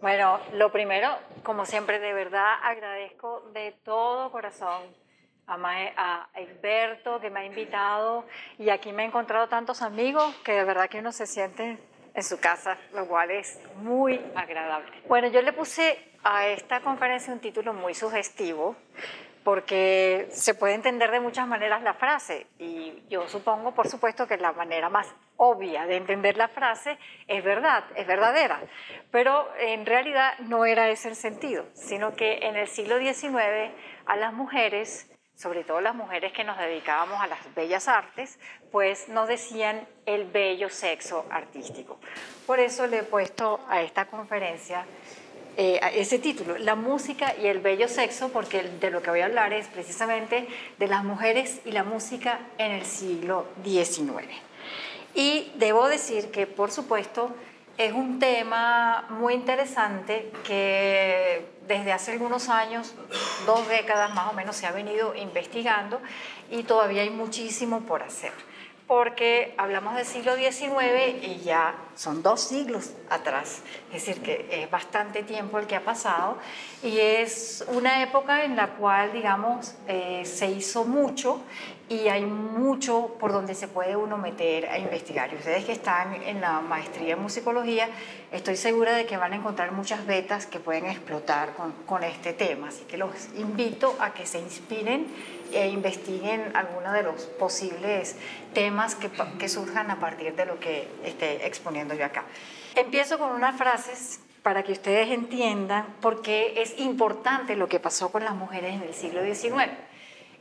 Bueno, lo primero, como siempre, de verdad agradezco de todo corazón a, Mae- a Egberto que me ha invitado y aquí me he encontrado tantos amigos que de verdad que uno se siente en su casa, lo cual es muy agradable. Bueno, yo le puse a esta conferencia un título muy sugestivo porque se puede entender de muchas maneras la frase y yo supongo, por supuesto, que la manera más obvia de entender la frase es verdad, es verdadera, pero en realidad no era ese el sentido, sino que en el siglo XIX a las mujeres, sobre todo las mujeres que nos dedicábamos a las bellas artes, pues nos decían el bello sexo artístico. Por eso le he puesto a esta conferencia eh, ese título, La música y el bello sexo, porque de lo que voy a hablar es precisamente de las mujeres y la música en el siglo XIX. Y debo decir que, por supuesto, es un tema muy interesante que desde hace algunos años, dos décadas más o menos, se ha venido investigando y todavía hay muchísimo por hacer porque hablamos del siglo XIX y ya son dos siglos atrás, es decir, que es bastante tiempo el que ha pasado y es una época en la cual, digamos, eh, se hizo mucho y hay mucho por donde se puede uno meter a investigar. Y ustedes que están en la maestría en musicología, estoy segura de que van a encontrar muchas vetas que pueden explotar con, con este tema, así que los invito a que se inspiren e investiguen algunos de los posibles temas que, que, surjan a partir de lo que esté exponiendo yo acá. Empiezo con unas frases para que ustedes entiendan por qué es importante lo que pasó con las mujeres en el siglo XIX.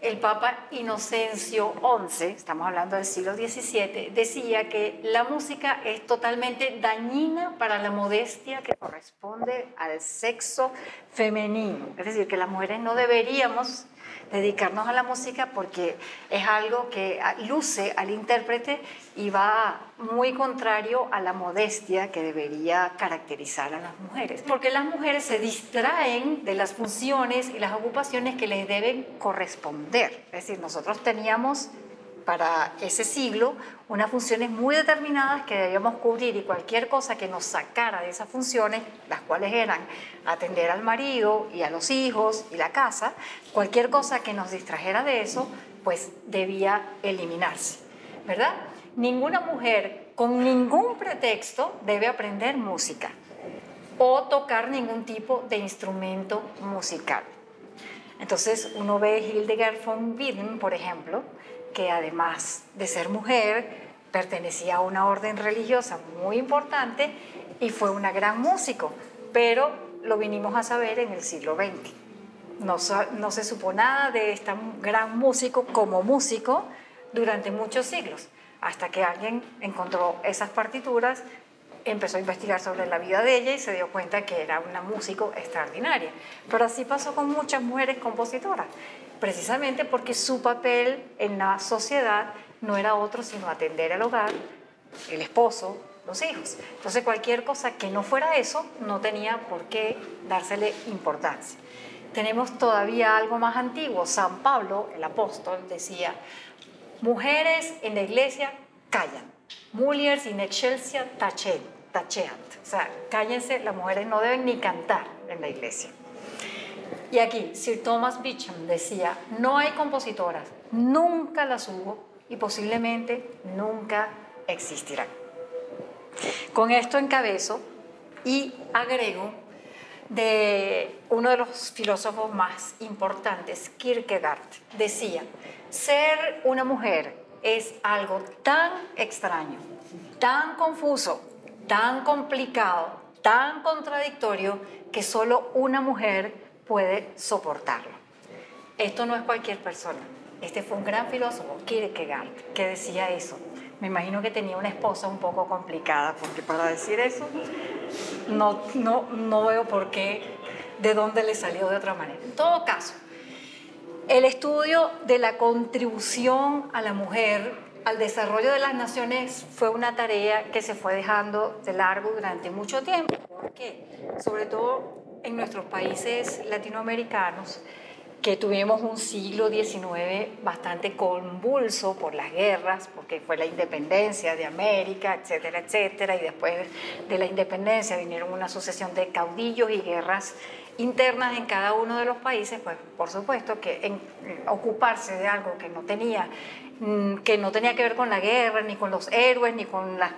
El Papa Inocencio XI, estamos hablando del siglo XVII, decía que la música es totalmente dañina para la modestia que corresponde al sexo femenino. Es decir, que las mujeres no deberíamos dedicarnos a la música porque es algo que luce al intérprete y va muy contrario a la modestia que debería caracterizar a las mujeres. Porque las mujeres se distraen de las funciones y las ocupaciones que les deben corresponder. Es decir, nosotros teníamos para ese siglo unas funciones muy determinadas que debíamos cubrir y cualquier cosa que nos sacara de esas funciones, las cuales eran atender al marido y a los hijos y la casa, cualquier cosa que nos distrajera de eso, pues debía eliminarse, ¿verdad? Ninguna mujer con ningún pretexto debe aprender música o tocar ningún tipo de instrumento musical. Entonces uno ve Hildegard von Bingen, por ejemplo, que además de ser mujer, pertenecía a una orden religiosa muy importante y fue una gran músico, pero lo vinimos a saber en el siglo XX. No, se supo nada de este gran músico como músico durante muchos siglos, hasta que alguien encontró esas partituras, empezó a investigar sobre la vida de ella y se dio cuenta que era una músico extraordinaria. Pero así pasó con muchas mujeres compositoras precisamente porque su papel en la sociedad no era otro sino atender al hogar, el esposo, los hijos. Entonces cualquier cosa que no fuera eso no tenía por qué dársele importancia. Tenemos todavía algo más antiguo. San Pablo, el apóstol, decía, mujeres en la iglesia callan, mujeres in excelsia tacheant. O sea, cállense, las mujeres no deben ni cantar en la iglesia. Y aquí, Sir Thomas Beecham decía, no hay compositoras, nunca las hubo y posiblemente nunca existirán. Con esto encabezo y agrego de uno de los filósofos más importantes, Kierkegaard, decía, ser una mujer es algo tan extraño, tan confuso, tan complicado, tan contradictorio, que solo una mujer puede soportarlo. Esto no es cualquier persona. Este fue un gran filósofo, Kierkegaard, que decía eso. Me imagino que tenía una esposa un poco complicada, porque para decir eso no, no, no veo por qué, de dónde le salió de otra manera. En todo caso, el estudio de la contribución a la mujer al desarrollo de las naciones fue una tarea que se fue dejando de largo durante mucho tiempo. ¿Por qué? Sobre todo en nuestros países latinoamericanos, que tuvimos un siglo XIX bastante convulso por las guerras, porque fue la independencia de América, etcétera, etcétera, y después de la independencia vinieron una sucesión de caudillos y guerras internas en cada uno de los países, pues por supuesto que en, ocuparse de algo que no tenía mm, que no tenía que ver con la guerra, ni con los héroes, ni con las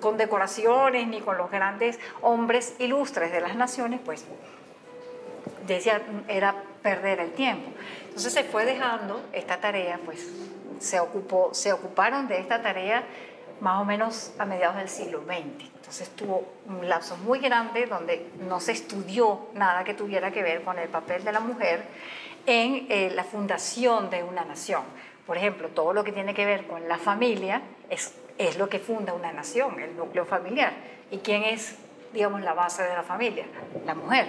condecoraciones, ni con los grandes hombres ilustres de las naciones, pues decía, era perder el tiempo. Entonces se fue dejando esta tarea, pues se, ocupó, se ocuparon de esta tarea más o menos a mediados del siglo XX. Entonces tuvo un lapso muy grande donde no se estudió nada que tuviera que ver con el papel de la mujer en eh, la fundación de una nación. Por ejemplo, todo lo que tiene que ver con la familia es, es lo que funda una nación, el núcleo familiar. ¿Y quién es, digamos, la base de la familia? La mujer.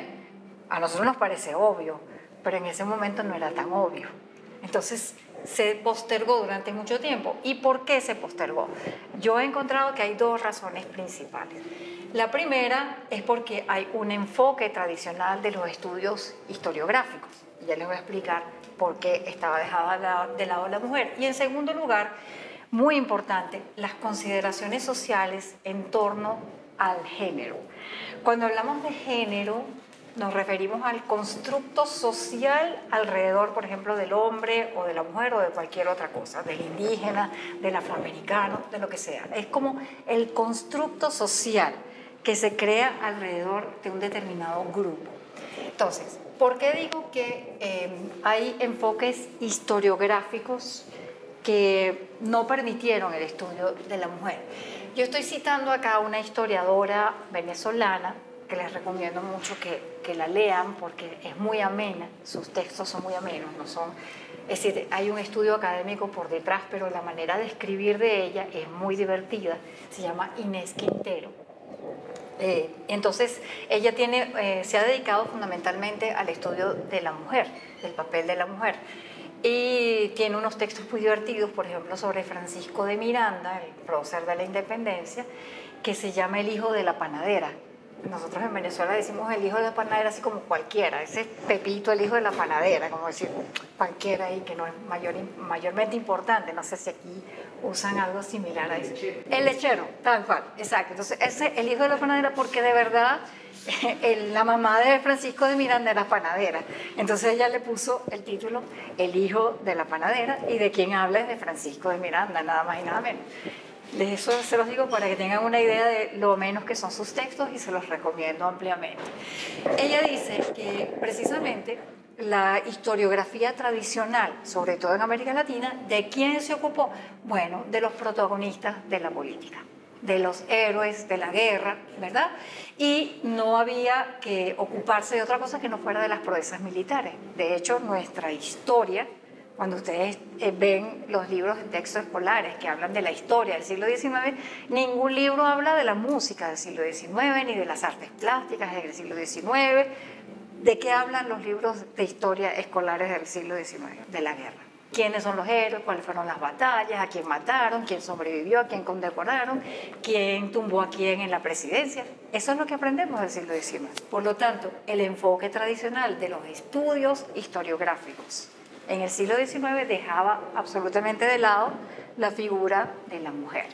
A nosotros nos parece obvio, pero en ese momento no era tan obvio. Entonces se postergó durante mucho tiempo. ¿Y por qué se postergó? Yo he encontrado que hay dos razones principales. La primera es porque hay un enfoque tradicional de los estudios historiográficos. Ya les voy a explicar por qué estaba dejada de lado la mujer. Y en segundo lugar, muy importante, las consideraciones sociales en torno al género. Cuando hablamos de género, nos referimos al constructo social alrededor, por ejemplo, del hombre o de la mujer o de cualquier otra cosa, del indígena, del afroamericano, de lo que sea. Es como el constructo social que se crea alrededor de un determinado grupo. Entonces, ¿por qué digo que eh, hay enfoques historiográficos que no permitieron el estudio de la mujer? Yo estoy citando acá una historiadora venezolana que les recomiendo mucho que, que, la lean porque es muy amena, sus textos son muy amenos, no son... Es decir, hay un estudio académico por detrás, pero la manera de escribir de ella es muy divertida. Se llama Inés Quintero. Eh, entonces, ella eh, se ha dedicado fundamentalmente al estudio de la mujer, del papel de la mujer. Y tiene unos textos muy divertidos, por ejemplo, sobre Francisco de Miranda, el prócer de la independencia, que se llama El hijo de la panadera nosotros en Venezuela decimos el hijo de la panadera así como cualquiera, ese Pepito, el hijo de la panadera, como decir cualquiera ahí que no es mayor, mayormente importante, no sé si aquí usan algo similar a eso. El lechero, tal cual, exacto. Entonces, ese, el hijo de la panadera, porque de verdad la mamá de Francisco de Miranda era panadera. Entonces ella le puso el título El hijo de la panadera y de quien habla es de Francisco de Miranda, nada más y nada menos. Eso se los digo para que tengan una idea de lo menos que son sus textos y se los recomiendo ampliamente. Ella dice que precisamente la historiografía tradicional, sobre todo en América Latina, ¿de quién se ocupó? Bueno, de los protagonistas de la política, de los héroes de la guerra, ¿verdad? Y no había que ocuparse de otra cosa que no fuera de las proezas militares. De hecho, nuestra historia cuando ustedes eh, ven los libros de texto escolares que hablan de la historia del siglo XIX, ningún libro habla de la música del siglo XIX, ni de las artes plásticas del siglo XIX. ¿De qué hablan los libros de historia escolares del siglo XIX? De la guerra. ¿Quiénes son los héroes? ¿Cuáles fueron las batallas? ¿A quién mataron? ¿Quién sobrevivió? ¿A quién condecoraron? ¿Quién tumbó a quién en la presidencia? Eso es lo que aprendemos del siglo XIX. Por lo tanto, el enfoque tradicional de los estudios historiográficos en el siglo XIX dejaba absolutamente de lado la figura de la mujer.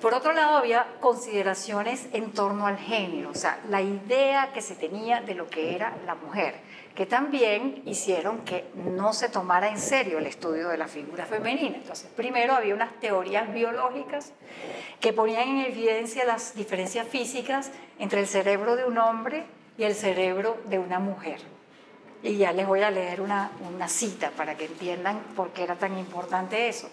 Por otro lado, había consideraciones en torno al género, o sea, la idea que se tenía de lo que era la mujer, que también hicieron que no se tomara en serio el estudio de la figura femenina. Entonces, primero había unas teorías biológicas que ponían en evidencia las diferencias físicas entre el cerebro de un hombre y el cerebro de una mujer. Y ya les voy a leer una, una cita para que entiendan por qué era tan importante eso.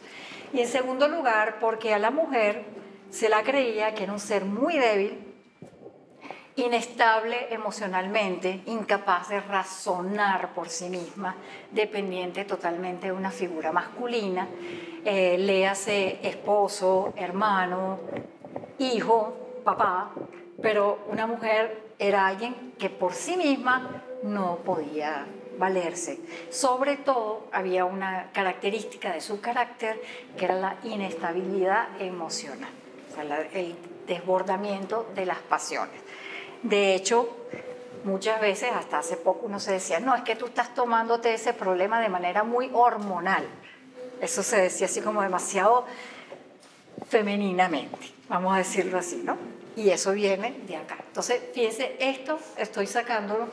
Y en segundo lugar, porque a la mujer se la creía que era un ser muy débil, inestable emocionalmente, incapaz de razonar por sí misma, dependiente totalmente de una figura masculina, eh, léase esposo, hermano, hijo, papá, pero una mujer era alguien que por sí misma no podía valerse. Sobre todo había una característica de su carácter que era la inestabilidad emocional, el desbordamiento de las pasiones. De hecho, muchas veces, hasta hace poco uno se decía, no, es que tú estás tomándote ese problema de manera muy hormonal. Eso se decía así como demasiado femeninamente, vamos a decirlo así, ¿no? Y eso viene de acá. Entonces, fíjense, esto estoy sacándolo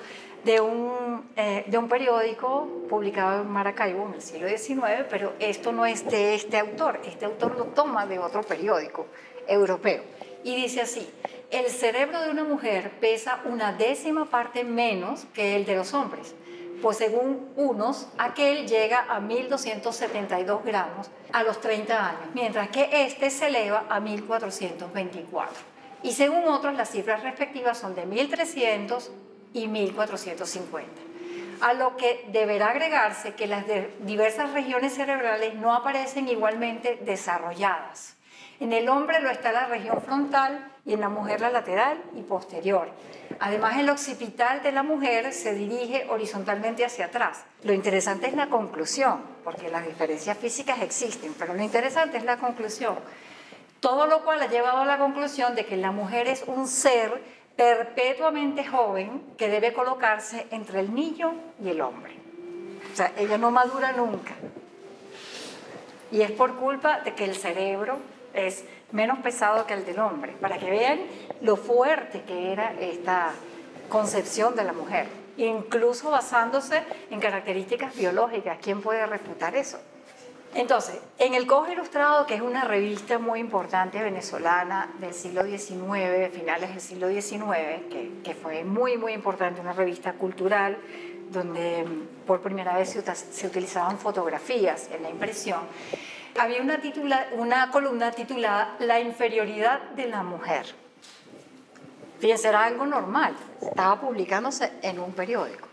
de un, eh, de un periódico publicado en Maracaibo en el siglo XIX, pero esto no es de este autor, este autor lo toma de otro periódico europeo. Y dice así, el cerebro de una mujer pesa una décima parte menos que el de los hombres, pues según unos, aquel llega a 1.272 gramos a los 30 años, mientras que este se eleva a 1.424. Y según otros, las cifras respectivas son de 1.300 y 1450. A lo que deberá agregarse que las diversas regiones cerebrales no aparecen igualmente desarrolladas. En el hombre lo está la región frontal y en la mujer la lateral y posterior. Además, el occipital de la mujer se dirige horizontalmente hacia atrás. Lo interesante es la conclusión, porque las diferencias físicas existen, pero lo interesante es la conclusión. Todo lo cual ha llevado a la conclusión de que la mujer es un ser perpetuamente joven que debe colocarse entre el niño y el hombre. O sea, ella no madura nunca. Y es por culpa de que el cerebro es menos pesado que el del hombre, para que vean lo fuerte que era esta concepción de la mujer, incluso basándose en características biológicas. ¿Quién puede refutar eso? Entonces, en el Coge Ilustrado, que es una revista muy importante venezolana del siglo XIX, finales del siglo XIX, que, fue muy, muy importante, una revista cultural, donde mm, por primera vez se, utilizaban fotografías en la impresión, había una, una columna titulada La inferioridad de la mujer. Fíjense, era algo normal, estaba publicándose en un periódico.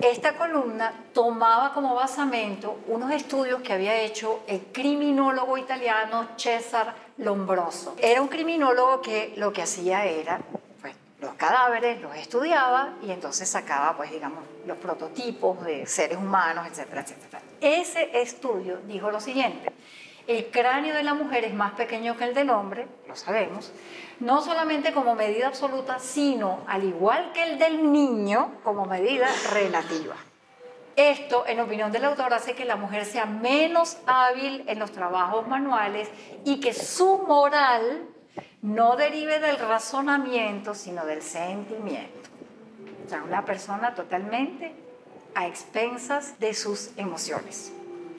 Esta columna tomaba como basamento unos estudios que había hecho el criminólogo italiano Cesar Lombroso. Era un criminólogo que lo que hacía era, pues, los cadáveres los estudiaba y entonces sacaba, pues, digamos, los prototipos de seres humanos, etcétera, etcétera. Ese estudio dijo lo siguiente, el cráneo de la mujer es más pequeño que el del hombre, lo sabemos, no solamente como medida absoluta, sino, al igual que el del niño, como medida relativa. Esto, en opinión del autor, hace que la mujer sea menos hábil en los trabajos manuales y que su moral no derive del razonamiento, sino del sentimiento. O sea, una persona totalmente a expensas de sus emociones,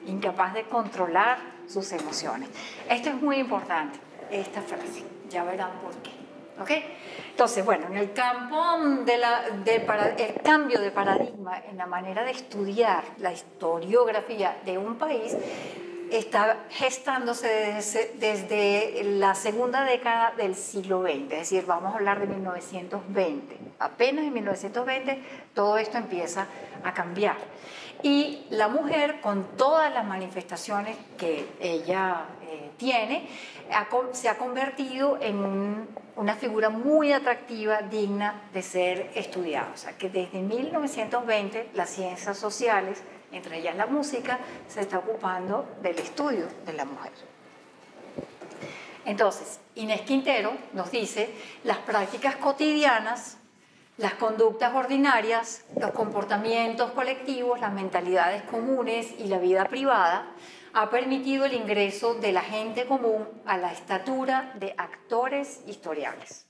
incapaz de controlar sus emociones. Esto es muy importante, esta frase, ya verán por qué. ¿Ok? Entonces, bueno, en el campo de cambio de paradigma en la manera de estudiar la historiografía de un país está gestándose desde, desde, la segunda década del siglo XX, es decir, vamos a hablar de 1920. Apenas en 1920 todo esto empieza a cambiar. Y la mujer, con todas las manifestaciones que ella eh, tiene, se ha convertido en una figura muy atractiva, digna de ser estudiada. O sea, que desde 1920 las ciencias sociales, entre ellas la música, se está ocupando del estudio de la mujer. Entonces, Inés Quintero nos dice, las prácticas cotidianas las conductas ordinarias, los comportamientos colectivos, las mentalidades comunes y la vida privada ha permitido el ingreso de la gente común a la estatura de actores historiales.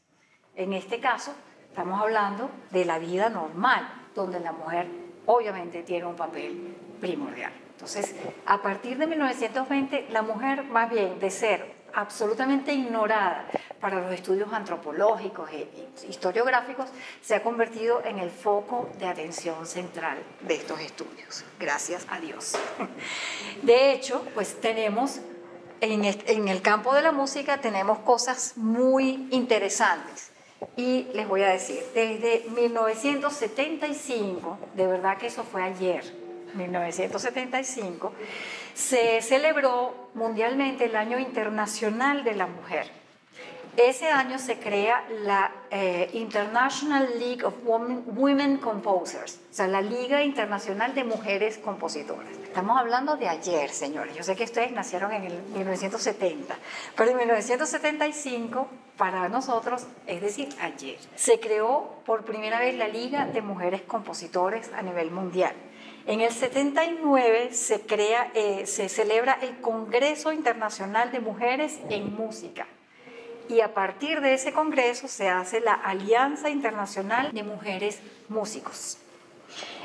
En este caso, estamos hablando de la vida normal, donde la mujer obviamente tiene un papel primordial. Entonces, a partir de 1920, la mujer más bien de ser absolutamente ignorada para los estudios antropológicos e historiográficos, se ha convertido en el foco de atención central de estos estudios. Gracias a Dios. De hecho, pues tenemos, en, el campo de la música, tenemos cosas muy interesantes. Y les voy a decir, desde 1975, de verdad que eso fue ayer, 1975, se celebró mundialmente el Año Internacional de la Mujer. ese año se crea la eh, International League of Women, Composers, o sea, la Liga Internacional de Mujeres Compositoras. Estamos hablando de ayer, señores. Yo sé que ustedes nacieron en el 1970, pero en 1975, para nosotros, es decir, ayer, se creó por primera vez la Liga de Mujeres Compositores a nivel mundial. En el 79 se, crea, eh, se celebra el Congreso Internacional de Mujeres en Música y a partir de ese congreso se hace la Alianza Internacional de Mujeres Músicos.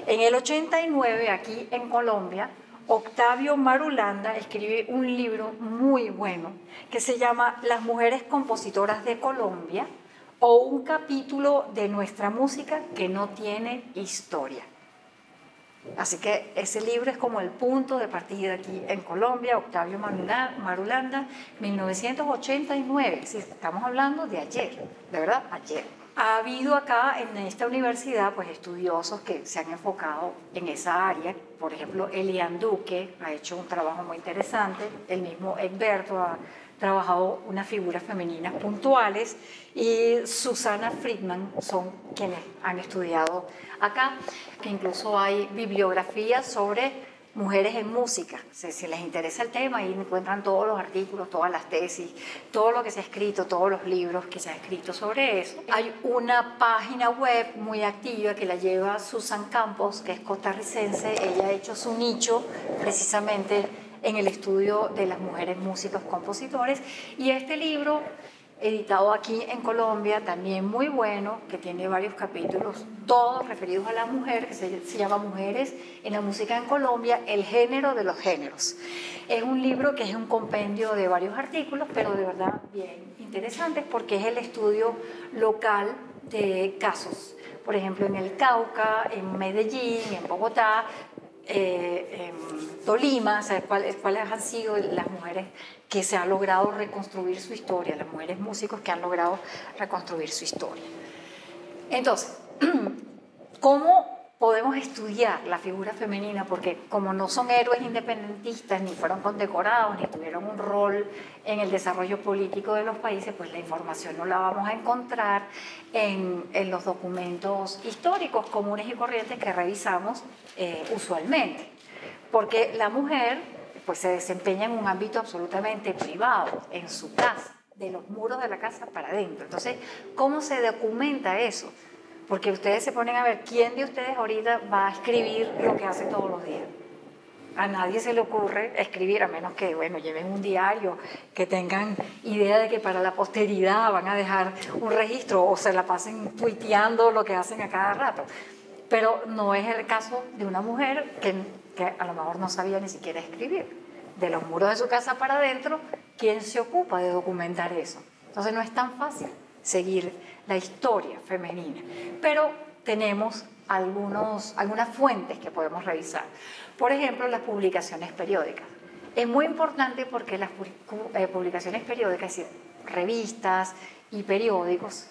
En el 89, aquí en Colombia, Octavio Marulanda escribe un libro muy bueno que se llama Las mujeres compositoras de Colombia o un capítulo de nuestra música que no tiene historia. Así que ese libro es como el punto de partida aquí en Colombia, Octavio Marulanda, 1989. estamos hablando de ayer, de verdad, ayer. Ha habido acá en esta universidad pues estudiosos que se han enfocado en esa área. Por ejemplo, Elian Duque ha hecho un trabajo muy interesante, el mismo Egberto ha trabajado unas figuras femeninas puntuales y Susana Friedman son quienes han estudiado acá, que incluso hay bibliografías sobre mujeres en música. Si, les interesa el tema, ahí encuentran todos los artículos, todas las tesis, todo lo que se ha escrito, todos los libros que se han escrito sobre eso. Hay una página web muy activa que la lleva Susan Campos, que es costarricense. Ella ha hecho su nicho precisamente en el estudio de las mujeres músicos compositores y este libro editado aquí en Colombia, también muy bueno, que tiene varios capítulos, todos referidos a la mujer, que se, llama Mujeres en la música en Colombia, el género de los géneros. Es un libro que es un compendio de varios artículos, pero de verdad bien interesantes porque es el estudio local de casos. Por ejemplo, en el Cauca, en Medellín, en Bogotá, eh, Tolima, ¿cuáles, cuáles han sido las mujeres que se han logrado reconstruir su historia, las mujeres músicos que han logrado reconstruir su historia. Entonces, ¿cómo podemos estudiar la figura femenina? Porque como no son héroes independentistas, ni fueron condecorados, ni tuvieron un rol en el desarrollo político de los países, pues la información no la vamos a encontrar en, los documentos históricos comunes y corrientes que revisamos eh, usualmente, porque la mujer pues se desempeña en un ámbito absolutamente privado, en su casa, de los muros de la casa para adentro. Entonces, ¿cómo se documenta eso? Porque ustedes se ponen a ver, ¿quién de ustedes ahorita va a escribir lo que hace todos los días? A nadie se le ocurre escribir, a menos que, bueno, lleven un diario, que tengan idea de que para la posteridad van a dejar un registro o se la pasen tuiteando lo que hacen a cada rato pero no es el caso de una mujer que, que, a lo mejor no sabía ni siquiera escribir. De los muros de su casa para adentro, ¿quién se ocupa de documentar eso? Entonces no es tan fácil seguir la historia femenina, pero tenemos algunos, algunas fuentes que podemos revisar. Por ejemplo, las publicaciones periódicas. Es muy importante porque las eh, publicaciones periódicas, es decir, revistas y periódicos,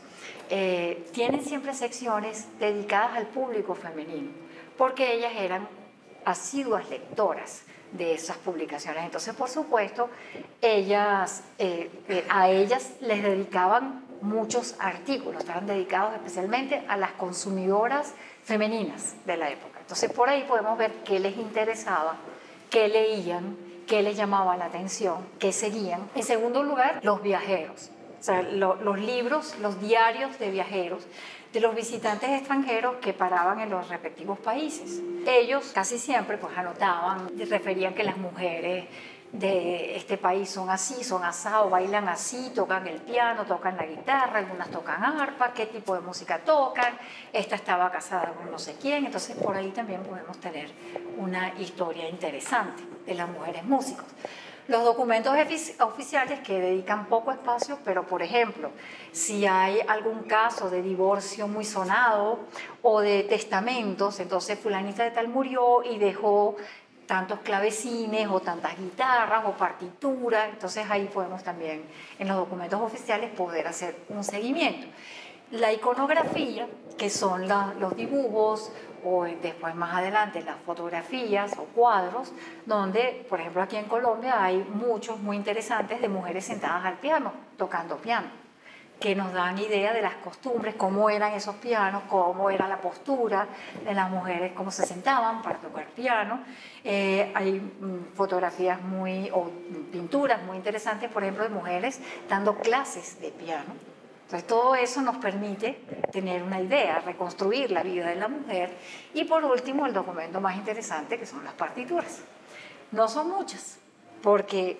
eh, tienen siempre secciones dedicadas al público femenino, porque ellas eran asiduas lectoras de esas publicaciones. Entonces, por supuesto, ellas, eh, a ellas les dedicaban muchos artículos, estaban dedicados especialmente a las consumidoras femeninas de la época. Entonces, por ahí podemos ver qué les interesaba, qué leían, qué les llamaba la atención, qué seguían. En segundo lugar, los viajeros los libros, los diarios de viajeros de los visitantes extranjeros que paraban en los respectivos países. Ellos casi siempre pues anotaban, referían que las mujeres de este país son así, son asados, bailan así, tocan el piano, tocan la guitarra, algunas tocan arpa, qué tipo de música tocan, esta estaba casada con no sé quién, entonces por ahí también podemos tener una historia interesante de las mujeres músicos. Los documentos oficiales que dedican poco espacio, pero por ejemplo, si hay algún caso de divorcio muy sonado o de testamentos, entonces fulanita de tal murió y dejó tantos clavecines o tantas guitarras o partituras, entonces ahí podemos también en los documentos oficiales poder hacer un seguimiento. La iconografía, que son los dibujos o después más adelante las fotografías o cuadros, donde, por ejemplo, aquí en Colombia hay muchos muy interesantes de mujeres sentadas al piano, tocando piano. Que nos dan idea de las costumbres, cómo eran esos pianos, cómo era la postura de las mujeres, cómo se sentaban para tocar piano. Eh, hay mm, fotografías muy, o pinturas muy interesantes, por ejemplo, de mujeres dando clases de piano. Entonces, todo eso nos permite tener una idea, reconstruir la vida de la mujer. Y por último, el documento más interesante, que son las partituras. No son muchas, porque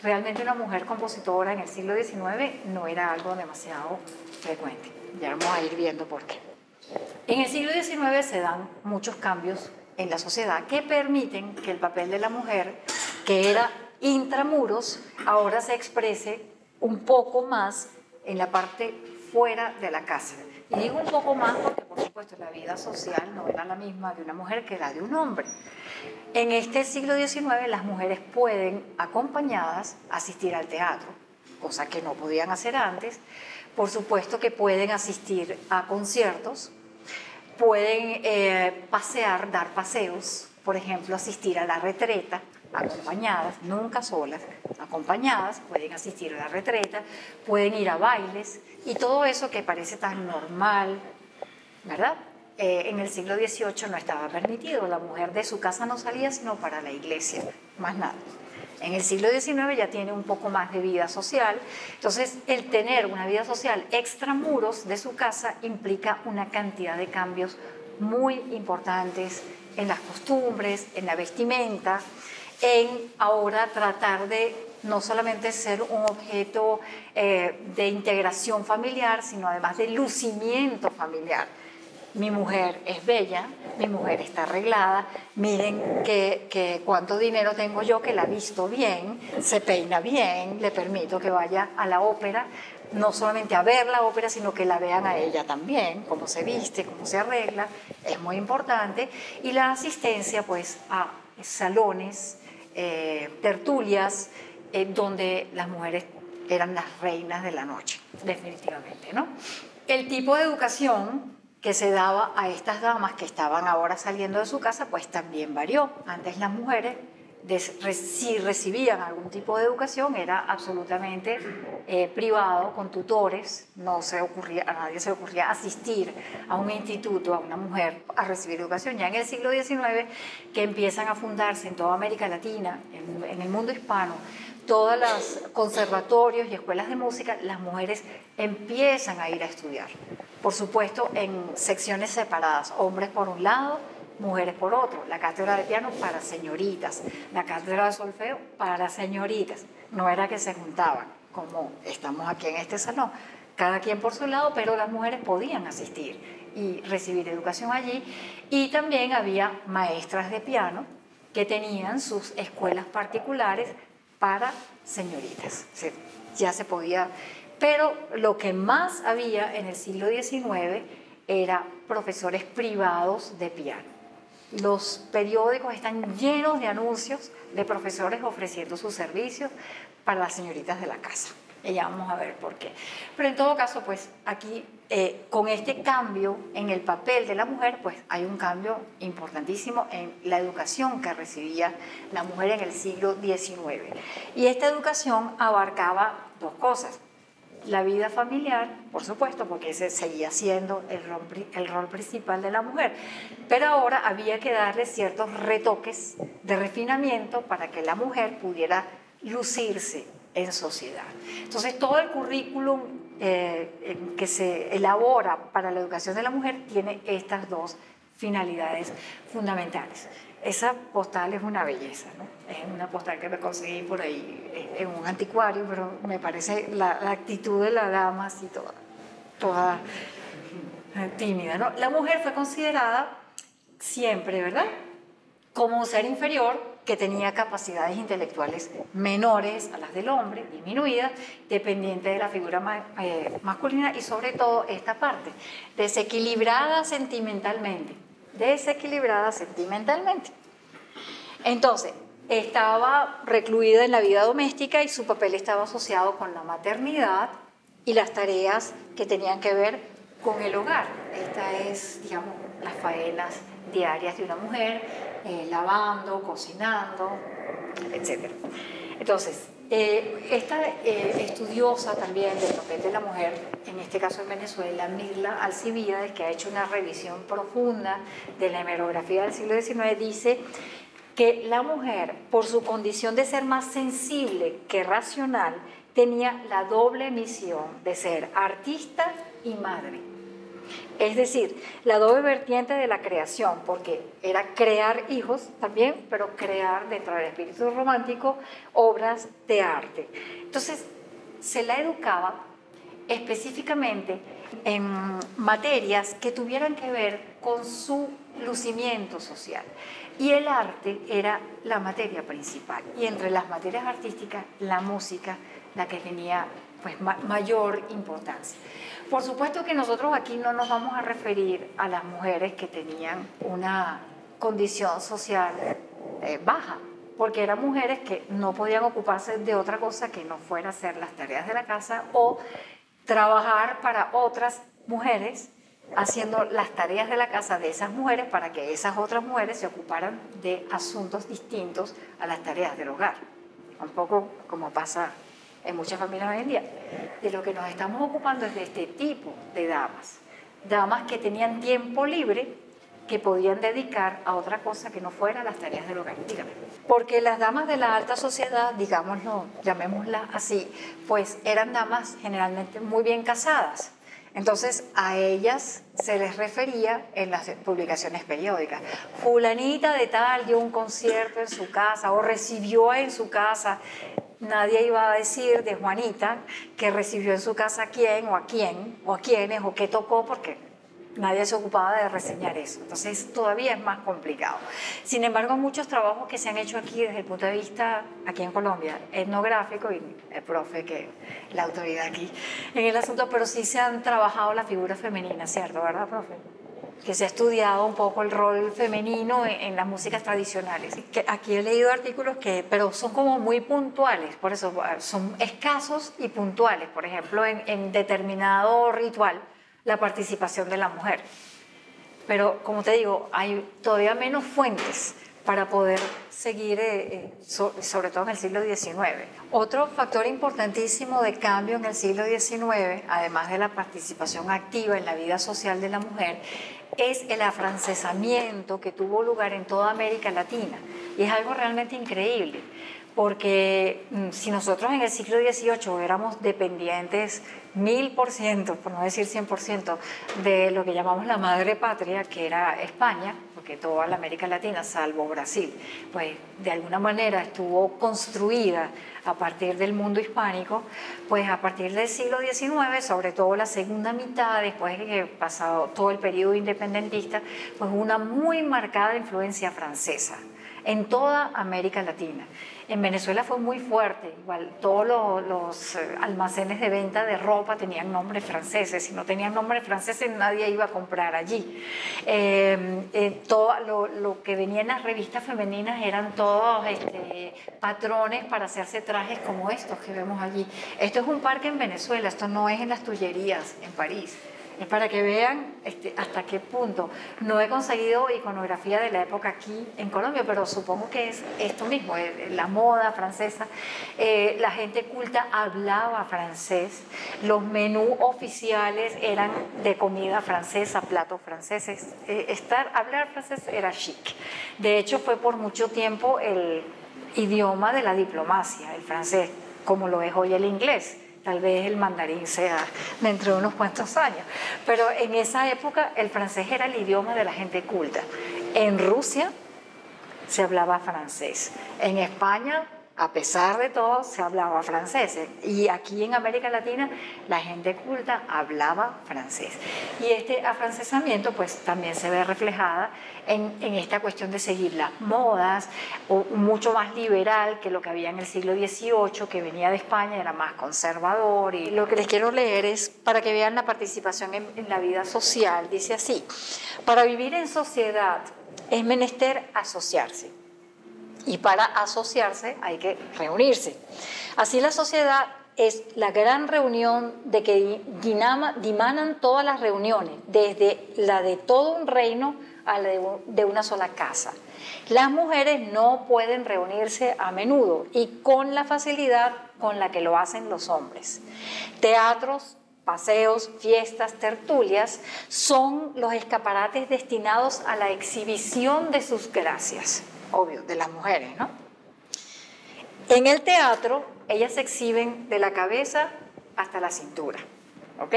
realmente una mujer compositora en el siglo XIX no era algo demasiado frecuente. Ya vamos a ir viendo por qué. En el siglo XIX se dan muchos cambios en la sociedad que permiten que el papel de la mujer, que era intramuros, ahora se exprese un poco más en la parte fuera de la casa. Y digo un poco más porque, por supuesto, la vida social no era la misma de una mujer que la de un hombre. En este siglo XIX las mujeres pueden, acompañadas, asistir al teatro, cosa que no podían hacer antes. Por supuesto que pueden asistir a conciertos, pueden eh, pasear, dar paseos, por ejemplo, asistir a la retreta, acompañadas, nunca solas, acompañadas, pueden asistir a la retreta, pueden ir a bailes y todo eso que parece tan normal, ¿verdad? Eh, en el siglo XVIII no estaba permitido. La mujer de su casa no salía sino para la iglesia, más nada. En el siglo XIX ya tiene un poco más de vida social. Entonces, el tener una vida social extramuros de su casa implica una cantidad de cambios muy importantes en las costumbres, en la vestimenta, en ahora tratar de no solamente ser un objeto eh, de integración familiar, sino además de lucimiento familiar mi mujer es bella, mi mujer está arreglada, miren que, cuánto dinero tengo yo que la visto bien, se peina bien, le permito que vaya a la ópera, no solamente a ver la ópera, sino que la vean a ella también, cómo se viste, cómo se arregla, es muy importante. Y la asistencia pues a salones, eh, tertulias, eh, donde las mujeres eran las reinas de la noche, definitivamente, ¿no? El tipo de educación que se daba a estas damas que estaban ahora saliendo de su casa, pues también varió. Antes las mujeres, si recibían algún tipo de educación, era absolutamente eh, privado, con tutores, no se ocurría, a nadie se ocurría asistir a un instituto, a una mujer, a recibir educación. Ya en el siglo XIX, que empiezan a fundarse en toda América Latina, en, en el mundo hispano, todos los conservatorios y escuelas de música, las mujeres empiezan a ir a estudiar. Por supuesto, en secciones separadas, hombres por un lado, mujeres por otro. La cátedra de piano para señoritas, la cátedra de solfeo para señoritas. No era que se juntaban, como estamos aquí en este salón, cada quien por su lado, pero las mujeres podían asistir y recibir educación allí. Y también había maestras de piano que tenían sus escuelas particulares para señoritas. ya se podía pero lo que más había en el siglo XIX era profesores privados de piano. Los periódicos están llenos de anuncios de profesores ofreciendo sus servicios para las señoritas de la casa. Y ya vamos a ver por qué. Pero en todo caso, pues aquí, eh, con este cambio en el papel de la mujer, pues hay un cambio importantísimo en la educación que recibía la mujer en el siglo XIX. Y esta educación abarcaba dos cosas la vida familiar, por supuesto, porque ese seguía siendo el rol, el rol, principal de la mujer, pero ahora había que darle ciertos retoques de refinamiento para que la mujer pudiera lucirse en sociedad. Entonces, todo el currículum eh, que se elabora para la educación de la mujer tiene estas dos finalidades fundamentales. Esa postal es una belleza, ¿no? Es una postal que me conseguí por ahí en un anticuario, pero me parece la, actitud de la dama así toda, toda eh, tímida, ¿no? La mujer fue considerada siempre, ¿verdad? Como un ser inferior que tenía capacidades intelectuales menores a las del hombre, disminuidas, dependiente de la figura eh, masculina y sobre todo esta parte, desequilibrada sentimentalmente desequilibrada sentimentalmente. Entonces, estaba recluida en la vida doméstica y su papel estaba asociado con la maternidad y las tareas que tenían que ver con el hogar. Esta es, digamos, las faenas diarias de una mujer, eh, lavando, cocinando, etc. Entonces, eh, esta eh, estudiosa también del papel de la mujer, en este caso en Venezuela, Mirla Alcibiades, que ha hecho una revisión profunda de la hemerografía del siglo XIX, dice que la mujer, por su condición de ser más sensible que racional, tenía la doble misión de ser artista y madre. Es decir, la doble vertiente de la creación, porque era crear hijos también, pero crear dentro del espíritu romántico obras de arte. Entonces, se la educaba específicamente en materias que tuvieran que ver con su lucimiento social. Y el arte era la materia principal. Y entre las materias artísticas, la música, la que tenía pues, mayor importancia. Por supuesto que nosotros aquí no nos vamos a referir a las mujeres que tenían una condición social eh, baja, porque eran mujeres que no podían ocuparse de otra cosa que no fuera hacer las tareas de la casa o trabajar para otras mujeres haciendo las tareas de la casa de esas mujeres para que esas otras mujeres se ocuparan de asuntos distintos a las tareas del hogar. Un poco como pasa en muchas familias hoy en día. De lo que nos estamos ocupando es de este tipo de damas. Damas que tenían tiempo libre que podían dedicar a otra cosa que no fuera las tareas del hogar. Dígame. Porque las damas de la alta sociedad, digámoslo, llamémosla así, pues eran damas generalmente muy bien casadas. Entonces a ellas se les refería en las publicaciones periódicas. Fulanita de tal dio un concierto en su casa o recibió en su casa nadie iba a decir de Juanita que recibió en su casa a quién o a quién o a quiénes o qué tocó porque nadie se ocupaba de reseñar eso. Entonces todavía es más complicado. Sin embargo, muchos trabajos que se han hecho aquí desde el punto de vista, aquí en Colombia, etnográfico, y el profe que la autoridad aquí en el asunto, pero sí se han trabajado la figura femenina, ¿cierto? ¿Verdad, profe? Que se ha estudiado un poco el rol femenino en, las músicas tradicionales. Aquí he leído artículos que, pero son como muy puntuales, por eso son escasos y puntuales. Por ejemplo, en, determinado ritual, la participación de la mujer. Pero, como te digo, hay todavía menos fuentes para poder seguir, eh, eh, sobre todo en el siglo XIX. Otro factor importantísimo de cambio en el siglo XIX, además de la participación activa en la vida social de la mujer, es el afrancesamiento que tuvo lugar en toda América Latina. Y es algo realmente increíble, porque mm, si nosotros en el siglo XVIII éramos dependientes mil por ciento, por no decir cien por ciento, de lo que llamamos la madre patria, que era España, porque toda la América Latina, salvo Brasil, pues de alguna manera estuvo construida a partir del mundo hispánico, pues a partir del siglo XIX, sobre todo la segunda mitad, después de pasado todo el periodo independentista, pues una muy marcada influencia francesa en toda América Latina. En Venezuela fue muy fuerte, igual todos los, eh, almacenes de venta de ropa tenían nombres franceses, si no tenían nombres franceses nadie iba a comprar allí. Em, eh, todo lo, que venía en las revistas femeninas eran todos este, patrones para hacerse trajes como estos que vemos allí. Esto es un parque en Venezuela, esto no es en las Tullerías en París. Es para que vean este, hasta qué punto. No he conseguido iconografía de la época aquí en Colombia, pero supongo que es esto mismo, eh, la moda francesa. Eh, la gente culta hablaba francés, los menús oficiales eran de comida francesa, platos franceses. Eh, estar, hablar francés era chic. De hecho, fue por mucho tiempo el idioma de la diplomacia, el francés, como lo es hoy el inglés tal vez el mandarín sea dentro de unos cuantos años. Pero en esa época el francés era el idioma de la gente culta. En Rusia se hablaba francés. En España a pesar de todo, se hablaba francés. Y aquí en América Latina, la gente culta hablaba francés. Y este afrancesamiento, pues también se ve reflejada en, esta cuestión de seguir las modas, o mucho más liberal que lo que había en el siglo XVIII, que venía de España, era más conservador. Y lo que les quiero leer es para que vean la participación en, en la vida social. Dice así: para vivir en sociedad es menester asociarse y para asociarse hay que reunirse. Así la sociedad es la gran reunión de que dimanan todas las reuniones, desde la de todo un reino a la de una sola casa. Las mujeres no pueden reunirse a menudo y con la facilidad con la que lo hacen los hombres. Teatros, paseos, fiestas, tertulias son los escaparates destinados a la exhibición de sus gracias, obvio, de las mujeres, ¿no? En el teatro, ellas se exhiben de la cabeza hasta la cintura, ¿ok?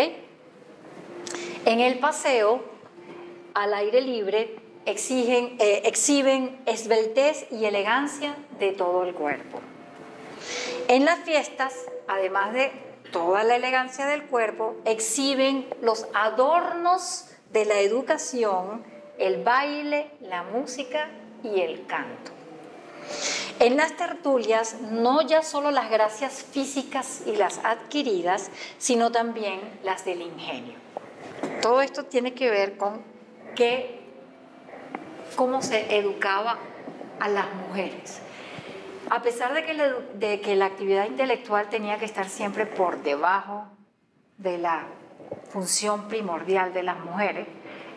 En el paseo, al aire libre, eh, exhiben esbeltez y elegancia de todo el cuerpo. En las fiestas, además de toda la elegancia del cuerpo, exhiben los adornos de la educación, el baile, la música y el canto. En las tertulias, no ya solo las gracias físicas y las adquiridas, sino también las del ingenio. Todo esto tiene que ver con que, cómo se educaba a las mujeres. A pesar de que, la, actividad intelectual tenía que estar siempre por debajo de la función primordial de las mujeres,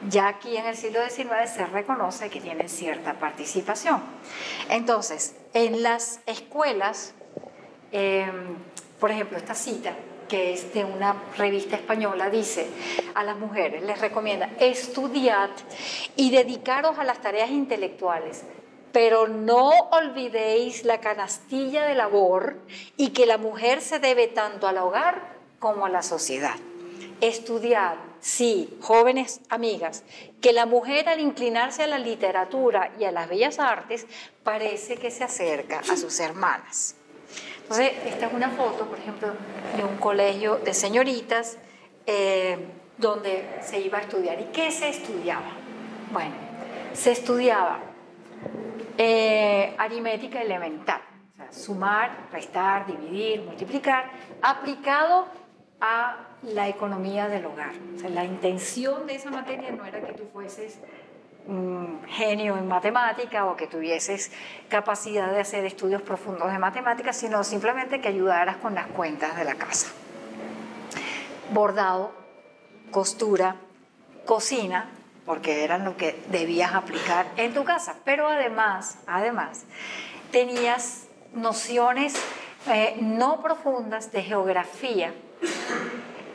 ya aquí en el siglo XIX se reconoce que tienen cierta participación. Entonces, en las escuelas, em, por ejemplo, esta cita que es de una revista española, dice a las mujeres, les recomienda, estudiad y dedicaros a las tareas intelectuales, pero no olvidéis la canastilla de labor y que la mujer se debe tanto al hogar como a la sociedad. Estudiad, sí, jóvenes amigas, que la mujer al inclinarse a la literatura y a las bellas artes parece que se acerca a sus hermanas. Entonces, esta es una foto, por ejemplo, de un colegio de señoritas eh, donde se iba a estudiar. ¿Y qué se estudiaba? Bueno, se estudiaba eh, aritmética elemental, o sea, sumar, restar, dividir, multiplicar, aplicado a la economía del hogar. O sea, la intención de esa materia no era que tú fueses genio en matemática o que tuvieses capacidad de hacer estudios profundos de matemáticas, sino simplemente que ayudaras con las cuentas de la casa. Bordado, costura, cocina, porque eran lo que debías aplicar en tu casa, pero además, además, tenías nociones eh, no profundas de geografía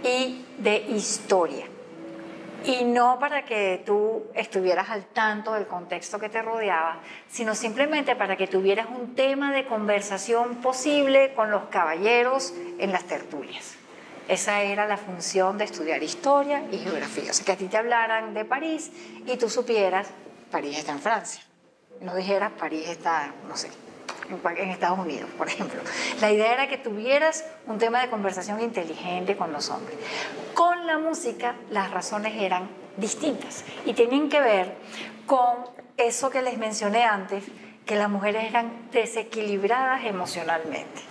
y de historia y no para que tú estuvieras al tanto del contexto que te rodeaba, sino simplemente para que tuvieras un tema de conversación posible con los caballeros en las tertulias. Esa era la función de estudiar historia y geografía. O sea, que a ti te hablaran de París y tú supieras, París está en Francia. No dijeras, París está, no sé, en Estados Unidos, por ejemplo. La idea era que tuvieras un tema de conversación inteligente con los hombres. Con la música las razones eran distintas y tenían que ver con eso que les mencioné antes, que las mujeres eran desequilibradas emocionalmente.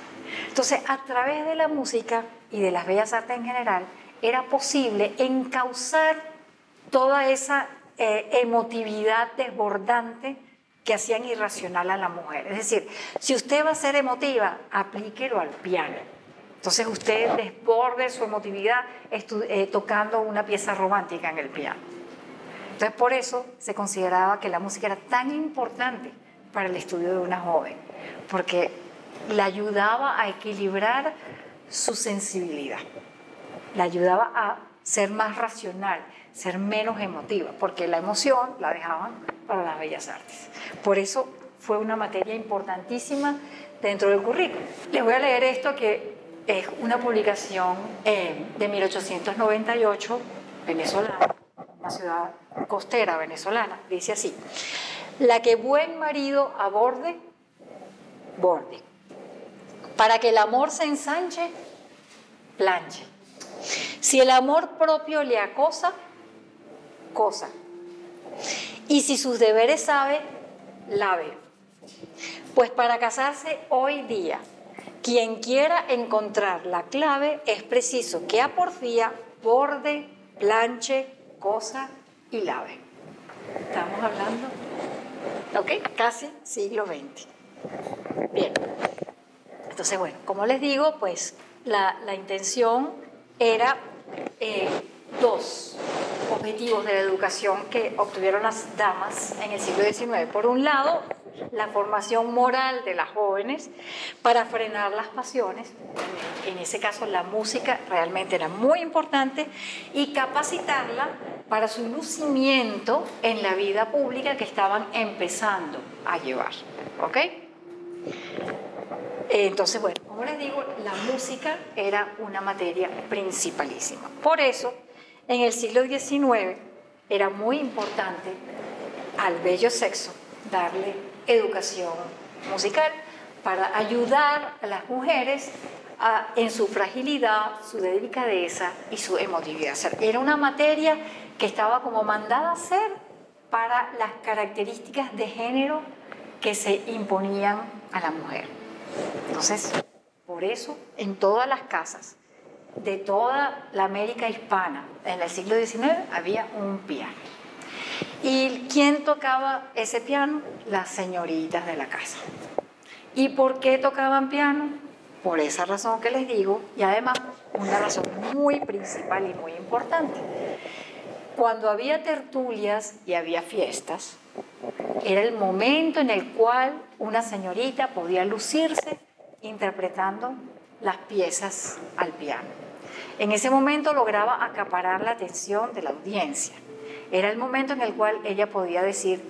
Entonces, a través de la música y de las bellas artes en general, era posible encauzar toda esa eh, emotividad desbordante que hacían irracional a la mujer. Es decir, si usted va a ser emotiva, aplíquelo al piano. Entonces usted desborde su emotividad eh, tocando una pieza romántica en el piano. Entonces por eso se consideraba que la música era tan importante para el estudio de una joven, porque la ayudaba a equilibrar su sensibilidad, la ayudaba a ser más racional, ser menos emotiva, porque la emoción la dejaban para las bellas artes. Por eso fue una materia importantísima dentro del currículum. Les voy a leer esto que es una publicación eh, de 1898, venezolana, una ciudad costera venezolana. Dice así, la que buen marido aborde, borde. Para que el amor se ensanche, planche. Si el amor propio le acosa, cosa. Y si sus deberes sabe, lave. Pues para casarse hoy día, quien quiera encontrar la clave es preciso que a porfía borde, planche, cosa y lave. Estamos hablando, ¿ok? Casi siglo XX. Bien. Entonces, bueno, como les digo, pues la, intención era eh, dos objetivos de la educación que obtuvieron las damas en el siglo XIX. Por un lado, la formación moral de las jóvenes para frenar las pasiones. En ese caso, la música realmente era muy importante y capacitarla para su lucimiento en la vida pública que estaban empezando a llevar. ¿Ok? Entonces, bueno, como les digo, la música era una materia principalísima. Por eso, en el siglo XIX era muy importante al bello sexo darle educación musical para ayudar a las mujeres en su fragilidad, su delicadeza y su emotividad. era una materia que estaba como mandada a ser para las características de género que se imponían a la mujer. Entonces, por eso en todas las casas de toda la América hispana en el siglo XIX había un piano. ¿Y quién tocaba ese piano? Las señoritas de la casa. ¿Y por qué tocaban piano? Por esa razón que les digo y además una razón muy principal y muy importante. Cuando había tertulias y había fiestas, era el momento en el cual una señorita podía lucirse interpretando las piezas al piano. En ese momento lograba acaparar la atención de la audiencia. Era el momento en el cual ella podía decir,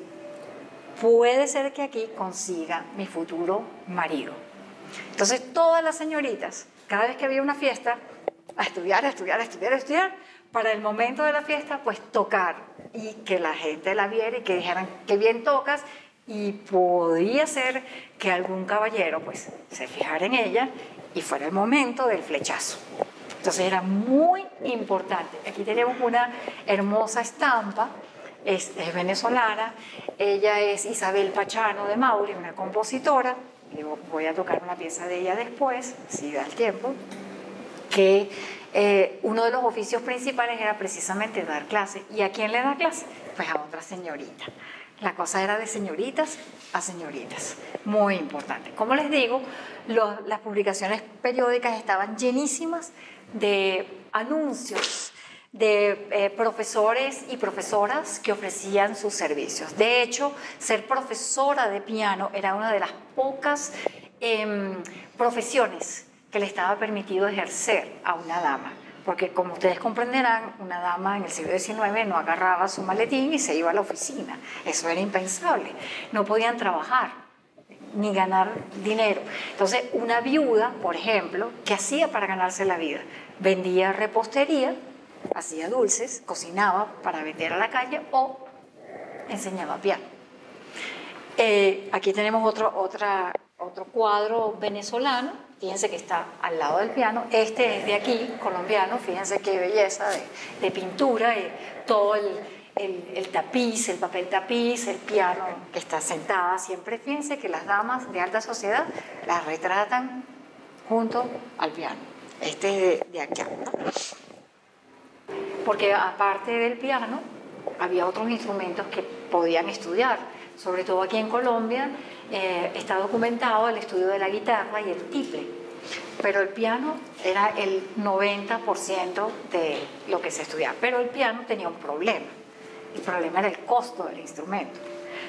puede ser que aquí consiga mi futuro marido. Entonces todas las señoritas, cada vez que había una fiesta, a estudiar, a estudiar, a estudiar, a estudiar, para el momento de la fiesta, pues tocar y que la gente la viera y que dijeran que bien tocas y podía ser que algún caballero pues se fijara en ella y fuera el momento del flechazo. Entonces era muy importante. Aquí tenemos una hermosa estampa, es, venezolana, ella es Isabel Pachano de Mauri, una compositora, voy a tocar una pieza de ella después, si da el tiempo, que eh, uno de los oficios principales era precisamente dar clases. ¿Y a quién le da clase? Pues a otra señorita. La cosa era de señoritas a señoritas, muy importante. Como les digo, las publicaciones periódicas estaban llenísimas de anuncios de eh, profesores y profesoras que ofrecían sus servicios. De hecho, ser profesora de piano era una de las pocas em, profesiones que le estaba permitido ejercer a una dama. Porque como ustedes comprenderán, una dama en el siglo XIX no agarraba su maletín y se iba a la oficina. Eso era impensable. No podían trabajar ni ganar dinero. Entonces, una viuda, por ejemplo, ¿qué hacía para ganarse la vida? Vendía repostería, hacía dulces, cocinaba para vender a la calle o enseñaba piano. Eh, aquí tenemos otro, otra, otro cuadro venezolano, fíjense que está al lado del piano. Este es de aquí, colombiano, fíjense qué belleza de, pintura, y todo el, el, tapiz, el papel tapiz, el piano que está sentada. Siempre fíjense que las damas de alta sociedad las retratan junto al piano. Este es de, de acá. Porque aparte del piano, había otros instrumentos que podían estudiar. Sobre todo aquí en Colombia eh, está documentado el estudio de la guitarra y el tiple. Pero el piano era el 90% de lo que se estudiaba. Pero el piano tenía un problema el problema era el costo del instrumento.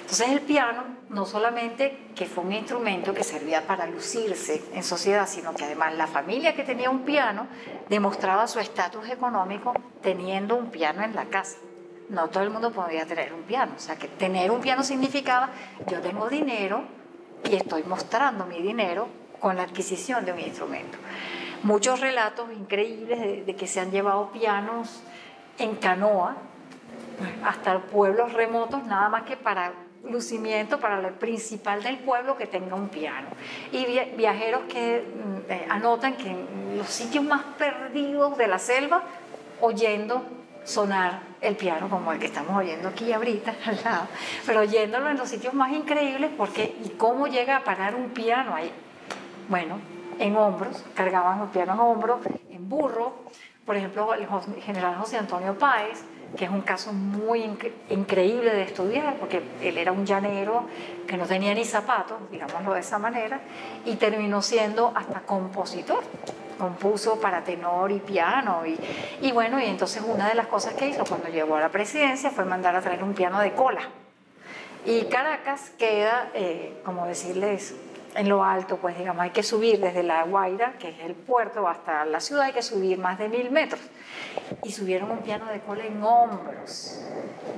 Entonces el piano no solamente que fue un instrumento que servía para lucirse en sociedad, sino que además la familia que tenía un piano demostraba su estatus económico teniendo un piano en la casa. No todo el mundo podía tener un piano, o sea que tener un piano significaba yo tengo dinero y estoy mostrando mi dinero con la adquisición de un instrumento. Muchos relatos increíbles de, que se han llevado pianos en canoa hasta pueblos remotos, nada más que para lucimiento para el principal del pueblo que tenga un piano. Y viajeros que mm, eh, anotan que en los sitios más perdidos de la selva, oyendo sonar el piano como el que estamos oyendo aquí ahorita al lado, pero oyéndolo en los sitios más increíbles porque ¿y cómo llega a parar un piano ahí? Bueno, en hombros, cargaban el piano en hombros, en burro, por ejemplo, el general José Antonio Páez, que es un caso muy increíble de estudiar, porque él era un llanero que no tenía ni zapatos, digámoslo de esa manera, y terminó siendo hasta compositor. Compuso para tenor y piano. Y, bueno, y entonces una de las cosas que hizo cuando llegó a la presidencia fue mandar a traer un piano de cola. Y Caracas queda, eh, como decirles, en lo alto, pues digamos, hay que subir desde La Guaira, que es el puerto, hasta la ciudad, hay que subir más de mil metros. Y subieron un piano de cola en hombros,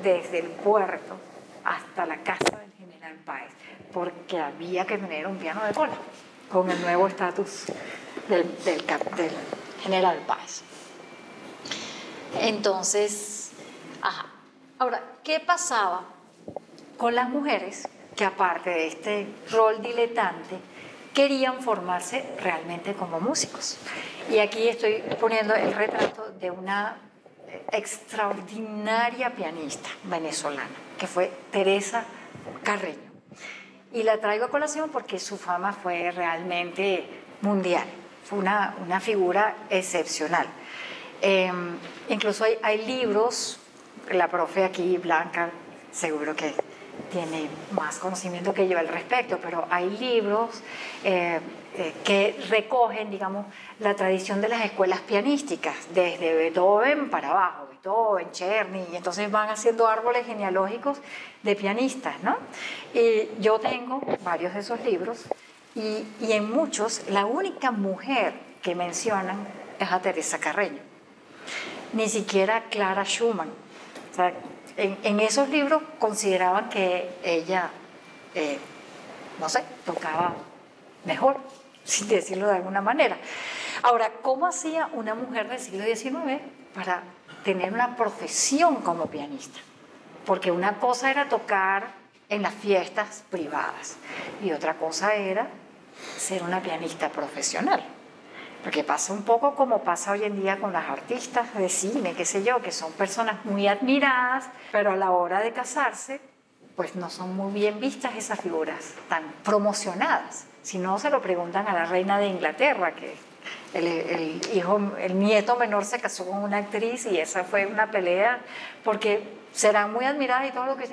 desde el puerto hasta la casa del general Páez, porque había que tener un piano de cola con el nuevo estatus del, general Páez. Entonces, ajá. Ahora, ¿qué pasaba con las mujeres que aparte de este rol diletante, querían formarse realmente como músicos? Y aquí estoy poniendo el retrato de una extraordinaria pianista venezolana, que fue Teresa Carreño. Y la traigo a colación porque su fama fue realmente mundial, fue una, una figura excepcional. Eh, incluso hay, hay, libros, la profe aquí, Blanca, seguro que tiene más conocimiento que yo al respecto, pero hay libros eh, eh, que recogen, digamos, la tradición de las escuelas pianísticas, desde Beethoven para abajo, Beethoven, Czerny, y entonces van haciendo árboles genealógicos de pianistas, ¿no? Y yo tengo varios de esos libros, y, y en muchos la única mujer que mencionan es a Teresa Carreño, ni siquiera Clara Schumann. O sea, en, en, esos libros consideraban que ella, eh, no sé, tocaba mejor, sin decirlo de alguna manera. Ahora, ¿cómo hacía una mujer del siglo XIX para tener una profesión como pianista? Porque una cosa era tocar en las fiestas privadas y otra cosa era ser una pianista profesional. Porque pasa un poco como pasa hoy en día con las artistas de cine, qué sé yo, que son personas muy admiradas, pero a la hora de casarse, pues no son muy bien vistas esas figuras tan promocionadas. Si no, se lo preguntan a la reina de Inglaterra, que el, hijo, el nieto menor se casó con una actriz y esa fue una pelea, porque serán muy admiradas y todo lo que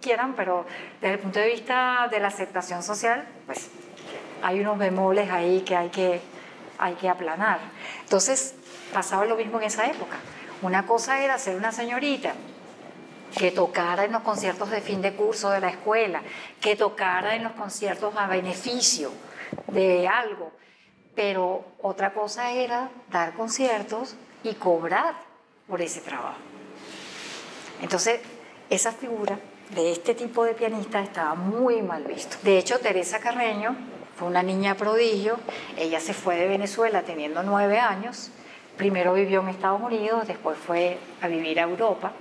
quieran, pero desde el punto de vista de la aceptación social, pues hay unos bemoles ahí que hay que, hay que aplanar. Entonces, pasaba lo mismo en esa época. Una cosa era ser una señorita que tocara en los conciertos de fin de curso de la escuela, que tocara en los conciertos a beneficio de algo. Pero otra cosa era dar conciertos y cobrar por ese trabajo. Entonces, esa figura de este tipo de pianista estaba muy mal visto. De hecho, Teresa Carreño fue una niña prodigio. Ella se fue de Venezuela teniendo nueve años. Primero vivió en Estados Unidos, después fue a vivir a Europa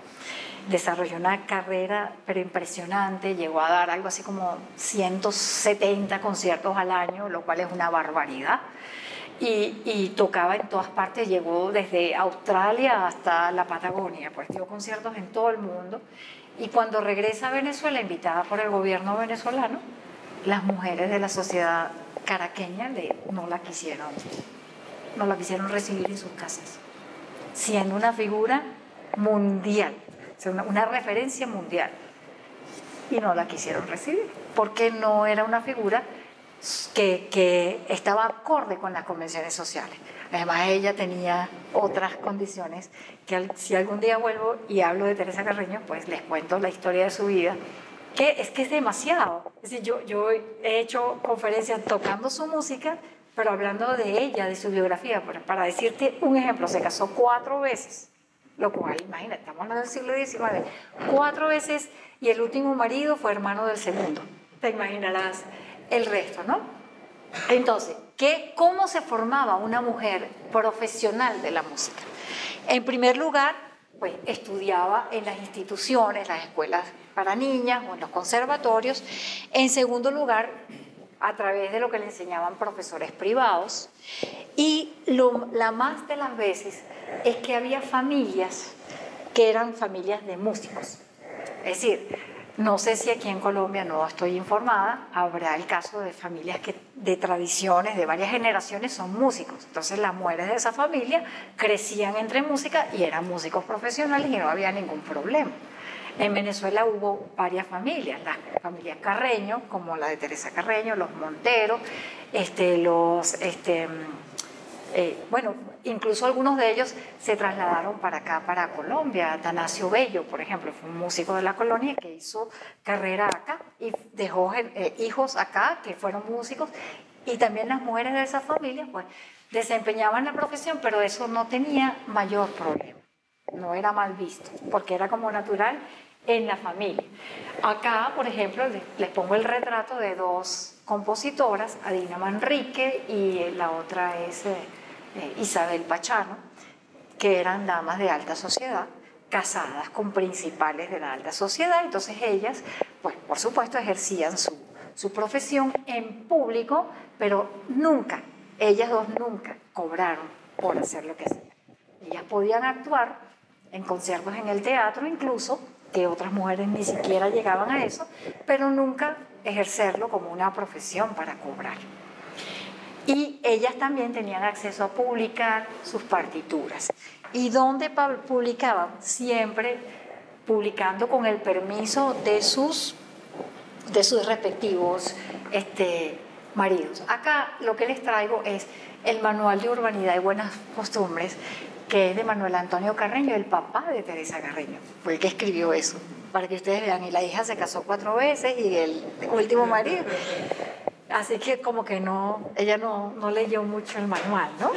desarrolló una carrera pero impresionante, llegó a dar algo así como 170 conciertos al año, lo cual es una barbaridad. Y, y, tocaba en todas partes, llegó desde Australia hasta la Patagonia, pues dio conciertos en todo el mundo. Y cuando regresa a Venezuela, invitada por el gobierno venezolano, las mujeres de la sociedad caraqueña le, no la quisieron, no la quisieron recibir en sus casas, siendo una figura mundial una, referencia mundial. Y no la quisieron recibir, porque no era una figura que, que, estaba acorde con las convenciones sociales. Además, ella tenía otras condiciones que si algún día vuelvo y hablo de Teresa Carreño, pues les cuento la historia de su vida, que es que es demasiado. Es decir, yo, yo he hecho conferencias tocando su música, pero hablando de ella, de su biografía. Para decirte un ejemplo, se casó cuatro veces lo cual, imagínate, estamos en el siglo XIX, cuatro veces y el último marido fue hermano del segundo. Te imaginarás el resto, ¿no? Entonces, ¿qué, ¿cómo se formaba una mujer profesional de la música? En primer lugar, pues estudiaba en las instituciones, las escuelas para niñas o en los conservatorios. En segundo lugar, a través de lo que le enseñaban profesores privados. Y lo, la más de las veces es que había familias que eran familias de músicos. Es decir, no sé si aquí en Colombia, no estoy informada, habrá el caso de familias que de tradiciones, de varias generaciones, son músicos. Entonces las mujeres de esa familia crecían entre música y eran músicos profesionales y no había ningún problema. En Venezuela hubo varias familias, las familias Carreño, como la de Teresa Carreño, los Monteros, este, los, este, eh, bueno, incluso algunos de ellos se trasladaron para acá, para Colombia. Atanasio Bello, por ejemplo, fue un músico de la colonia que hizo carrera acá y dejó eh, hijos acá que fueron músicos. Y también las mujeres de esa familia, pues, desempeñaban la profesión, pero eso no tenía mayor problema. No era mal visto, porque era como natural en la familia. Acá, por ejemplo, les, pongo el retrato de dos compositoras, Adina Manrique y la otra es... Eh, Isabel Pachano, que eran damas de alta sociedad, casadas con principales de la alta sociedad, entonces ellas, pues por supuesto, ejercían su, su profesión en público, pero nunca, ellas dos nunca cobraron por hacer lo que hacían. Ellas podían actuar en conciertos en el teatro incluso, que otras mujeres ni siquiera llegaban a eso, pero nunca ejercerlo como una profesión para cobrar. Y ellas también tenían acceso a publicar sus partituras. ¿Y dónde publicaban? Siempre publicando con el permiso de sus, de sus respectivos este, maridos. Acá lo que les traigo es el Manual de Urbanidad y Buenas Costumbres, que es de Manuel Antonio Carreño, el papá de Teresa Carreño. Fue el que escribió eso, para que ustedes vean. Y la hija se casó cuatro veces y el último marido Así que como que no, ella no, no leyó mucho el manual, ¿no?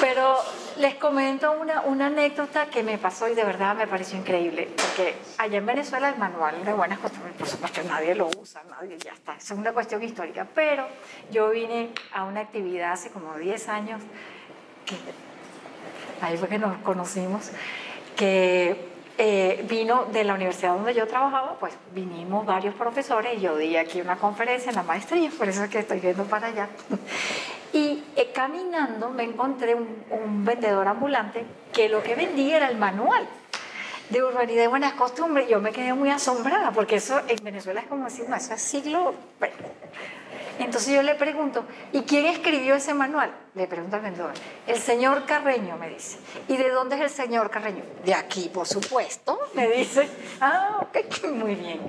Pero les comento una, una, anécdota que me pasó y de verdad me pareció increíble, porque allá en Venezuela el manual de buenas costumbres, por supuesto, nadie lo usa, nadie, ya está, es una cuestión histórica, pero yo vine a una actividad hace como 10 años, que ahí fue que nos conocimos, que eh, vino de la universidad donde yo trabajaba, pues vinimos varios profesores y yo di aquí una conferencia en la maestría, por eso es que estoy viendo para allá. Y eh, caminando me encontré un, vendedor ambulante que lo que vendía era el manual de urbanidad y buenas costumbres. Yo me quedé muy asombrada porque eso en Venezuela es como decir, no, eso es siglo... Entonces yo le pregunto, ¿y quién escribió ese manual? Le pregunto al vendedor. El señor Carreño, me dice. ¿Y de dónde es el señor Carreño? De aquí, por supuesto, me dice. Ah, ok, muy bien.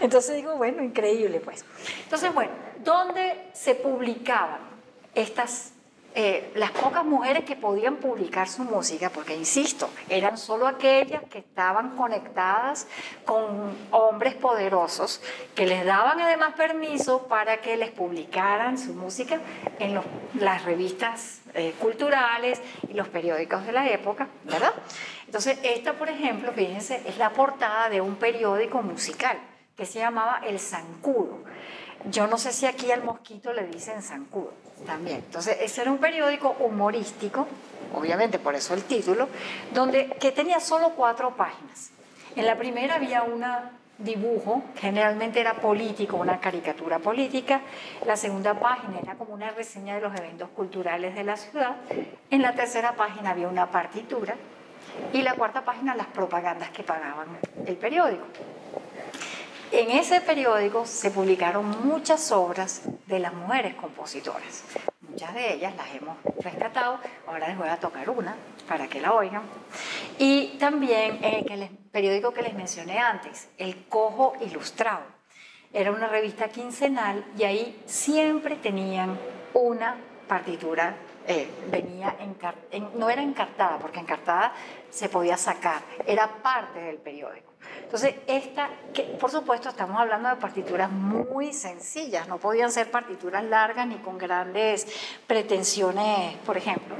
Entonces digo, bueno, increíble pues. Entonces, bueno, ¿dónde se publicaban estas eh, las pocas mujeres que podían publicar su música, porque insisto, eran solo aquellas que estaban conectadas con hombres poderosos que les daban además permiso para que les publicaran su música en las revistas eh, culturales y los periódicos de la época, ¿verdad? Entonces, esta, por ejemplo, fíjense, es la portada de un periódico musical que se llamaba El Zancudo. Yo no sé si aquí al mosquito le dicen zancudo también. Entonces, ese era un periódico humorístico, obviamente por eso el título, donde, que tenía solo cuatro páginas. En la primera había un dibujo, generalmente era político, una caricatura política. La segunda página era como una reseña de los eventos culturales de la ciudad. En la tercera página había una partitura. Y la cuarta página las propagandas que pagaban el periódico. En ese periódico se publicaron muchas obras de las mujeres compositoras. Muchas de ellas las hemos rescatado, ahora les voy a tocar una para que la oigan. Y también eh, el periódico que les mencioné antes, El Cojo Ilustrado. Era una revista quincenal y ahí siempre tenían una partitura eh, venía no era encartada, porque encartada se podía sacar, era parte del periódico. Entonces, esta, que por supuesto estamos hablando de partituras muy sencillas, no podían ser partituras largas ni con grandes pretensiones, por ejemplo,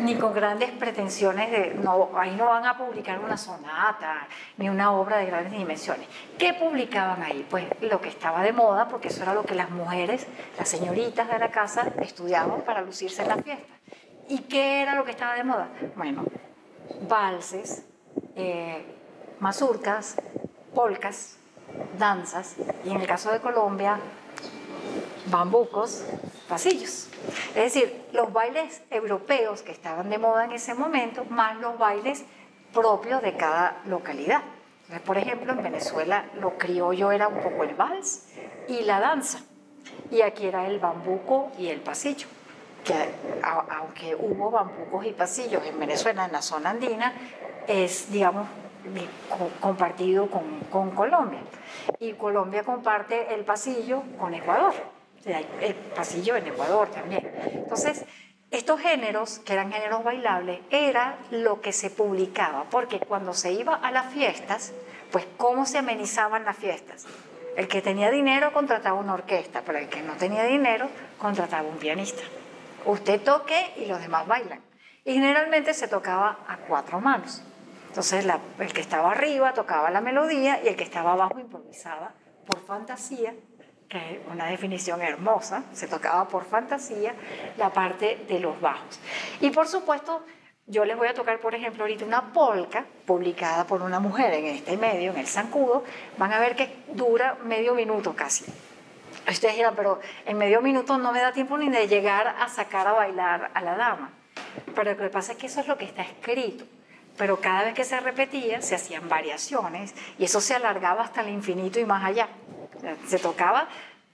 ni con grandes pretensiones de, no, ahí no van a publicar una sonata, ni una obra de grandes dimensiones. ¿Qué publicaban ahí? Pues lo que estaba de moda, porque eso era lo que las mujeres, las señoritas de la casa, estudiaban para lucirse en la fiesta. ¿Y qué era lo que estaba de moda? Bueno, valses, eh, mazurcas, polcas, danzas y en el caso de Colombia, bambucos, pasillos. Es decir, los bailes europeos que estaban de moda en ese momento, más los bailes propios de cada localidad. por ejemplo, en Venezuela lo criollo era un poco el vals y la danza, y aquí era el bambuco y el pasillo que aunque hubo bambucos y pasillos en Venezuela, en la zona andina, es, digamos, compartido con, con, Colombia. Y Colombia comparte el pasillo con Ecuador. el pasillo en Ecuador también. Entonces, estos géneros, que eran géneros bailables, era lo que se publicaba, porque cuando se iba a las fiestas, pues cómo se amenizaban las fiestas. El que tenía dinero contrataba una orquesta, pero el que no tenía dinero contrataba un pianista. Usted toque y los demás bailan. Y generalmente se tocaba a cuatro manos. Entonces el que estaba arriba tocaba la melodía y el que estaba abajo improvisaba por fantasía, que es una definición hermosa, se tocaba por fantasía la parte de los bajos. Y por supuesto, yo les voy a tocar, por ejemplo, ahorita una polca publicada por una mujer en este medio, en el Zancudo. Van a ver que dura medio minuto casi. Ustedes dirán, pero en medio minuto no me da tiempo ni de llegar a sacar a bailar a la dama. Pero lo que pasa es que eso es lo que está escrito pero cada vez que se repetía se hacían variaciones y eso se alargaba hasta el infinito y más allá. Se tocaba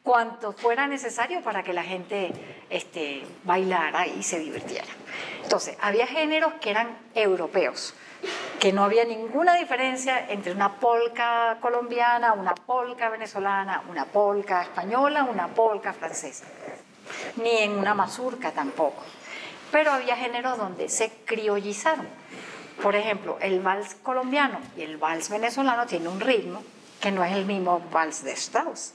cuanto fuera necesario para que la gente este, bailara y se divirtiera. Entonces, había géneros que eran europeos, que no había ninguna diferencia entre una polca colombiana, una polca venezolana, una polca española, una polca francesa, ni en una mazurca tampoco. Pero había géneros donde se criollizaron por ejemplo, el vals colombiano y el vals venezolano tienen un ritmo que no es el mismo vals de Strauss.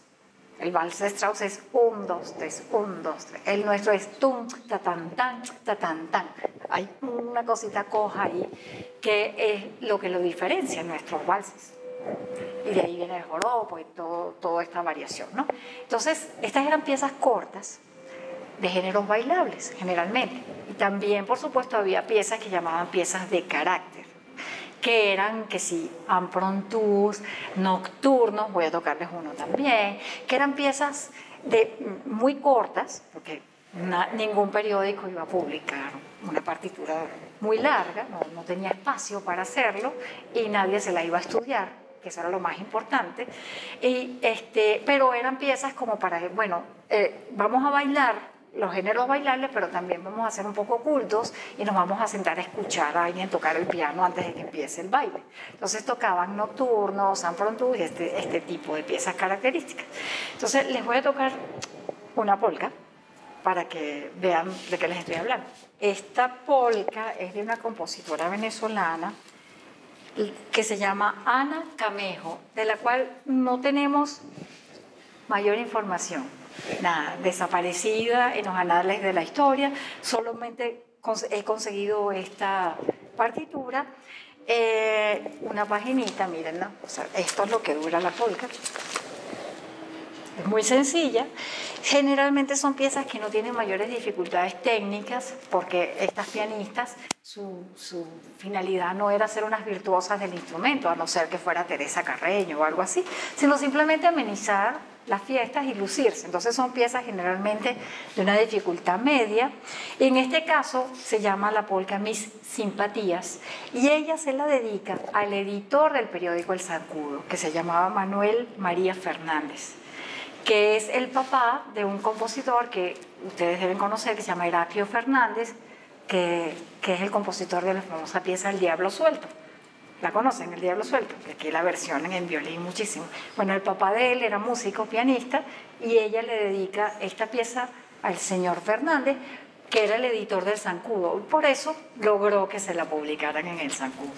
El vals de Strauss es un, dos, tres, un, dos, tres. El nuestro es tum, ta, tan, tan, ta, tan, tan. Hay una cosita coja ahí que es lo que lo diferencia en nuestros valses. Y de ahí viene el joropo y todo, toda esta variación, ¿no? Entonces, estas eran piezas cortas de géneros bailables, generalmente. También, por supuesto, había piezas que llamaban piezas de carácter, que eran, que sí, amprontus, nocturnos, voy a tocarles uno también, que eran piezas de, muy cortas, porque ningún periódico iba a publicar una partitura muy larga, no, no, tenía espacio para hacerlo y nadie se la iba a estudiar, que eso era lo más importante. Y este, pero eran piezas como para, bueno, eh, vamos a bailar los géneros bailables, pero también vamos a ser un poco ocultos y nos vamos a sentar a escuchar a alguien tocar el piano antes de que empiece el baile. Entonces tocaban nocturnos, San Frontus y este, este tipo de piezas características. Entonces les voy a tocar una polka para que vean de qué les estoy hablando. Esta polka es de una compositora venezolana que se llama Ana Camejo, de la cual no tenemos mayor información nada, desaparecida en los anales de la historia. Solamente he conseguido esta partitura. Eh, una paginita, miren, ¿no? esto es lo que dura la polka. Es muy sencilla. Generalmente son piezas que no tienen mayores dificultades técnicas porque estas pianistas, su, finalidad no era ser unas virtuosas del instrumento, a no ser que fuera Teresa Carreño o algo así, sino simplemente amenizar las fiestas y lucirse. Entonces son piezas generalmente de una dificultad media. En este caso se llama la polca Mis Simpatías y ella se la dedica al editor del periódico El Zancudo, que se llamaba Manuel María Fernández, que es el papá de un compositor que ustedes deben conocer, que se llama Heraclio Fernández, que es el compositor de la famosa pieza El Diablo Suelto. La conocen, El Diablo Suelto, que aquí la versionan en violín muchísimo. Bueno, el papá de él era músico, pianista, y ella le dedica esta pieza al señor Fernández, que era el editor del Zancudo. Por eso logró que se la publicaran en el Zancudo.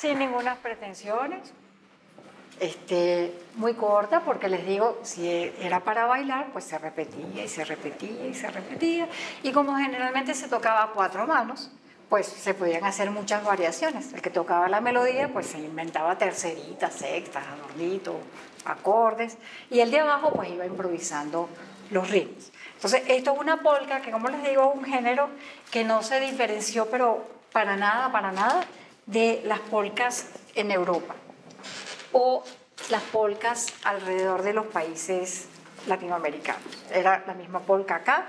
Sin ninguna pretensiones. Este, muy corta porque les digo, si era para bailar, pues se repetía y se repetía y se repetía. Y como generalmente se tocaba a cuatro manos, pues se podían hacer muchas variaciones. El que tocaba la melodía, pues se inventaba terceritas, sextas, adornitos, acordes, y el de abajo, pues iba improvisando los ritmos. Entonces, esto es una polka que, como les digo, es un género que no se diferenció, pero para nada, para nada, de las polcas en Europa o las polcas alrededor de los países latinoamericanos. Era la misma polca acá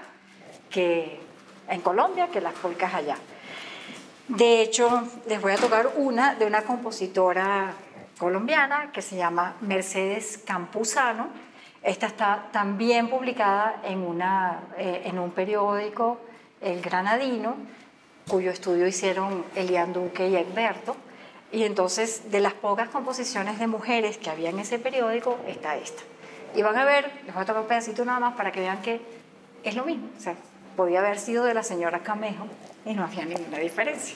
que en Colombia que las polcas allá. De hecho, les voy a tocar una de una compositora colombiana que se llama Mercedes Campuzano. Esta está también publicada en, una, eh, en un periódico, El Granadino, cuyo estudio hicieron Elian Duque y Egberto. Y entonces, de las pocas composiciones de mujeres que había en ese periódico, está esta. Y van a ver, les voy a tocar un pedacito nada más para que vean que es lo mismo. O sea, podía haber sido de la señora Camejo y no había ninguna diferencia.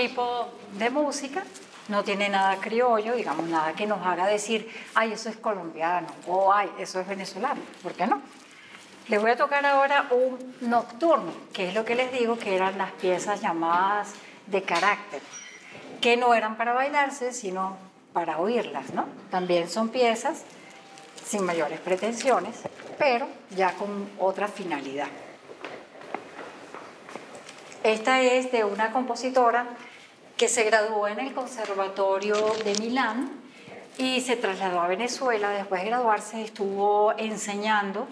Tipo de música, no tiene nada criollo, digamos, nada que nos haga decir, ay, eso es colombiano, o ay, eso es venezolano, ¿por qué no? Les voy a tocar ahora un nocturno, que es lo que les digo que eran las piezas llamadas de carácter, que no eran para bailarse, sino para oírlas, ¿no? También son piezas sin mayores pretensiones, pero ya con otra finalidad. Esta es de una compositora que se graduó en el Conservatorio de Milán y se trasladó a Venezuela. Después de graduarse estuvo enseñando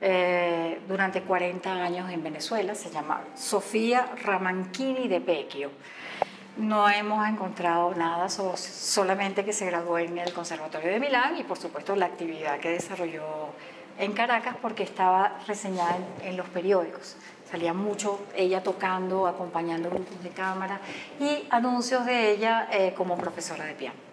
eh, durante 40 años en Venezuela. Se llama Sofía Ramanchini de Pecchio. No hemos encontrado nada, solamente que se graduó en el Conservatorio de Milán y por supuesto la actividad que desarrolló en Caracas porque estaba reseñada en los periódicos. Salía mucho ella tocando, acompañando grupos de cámara y anuncios de ella eh, como profesora de piano.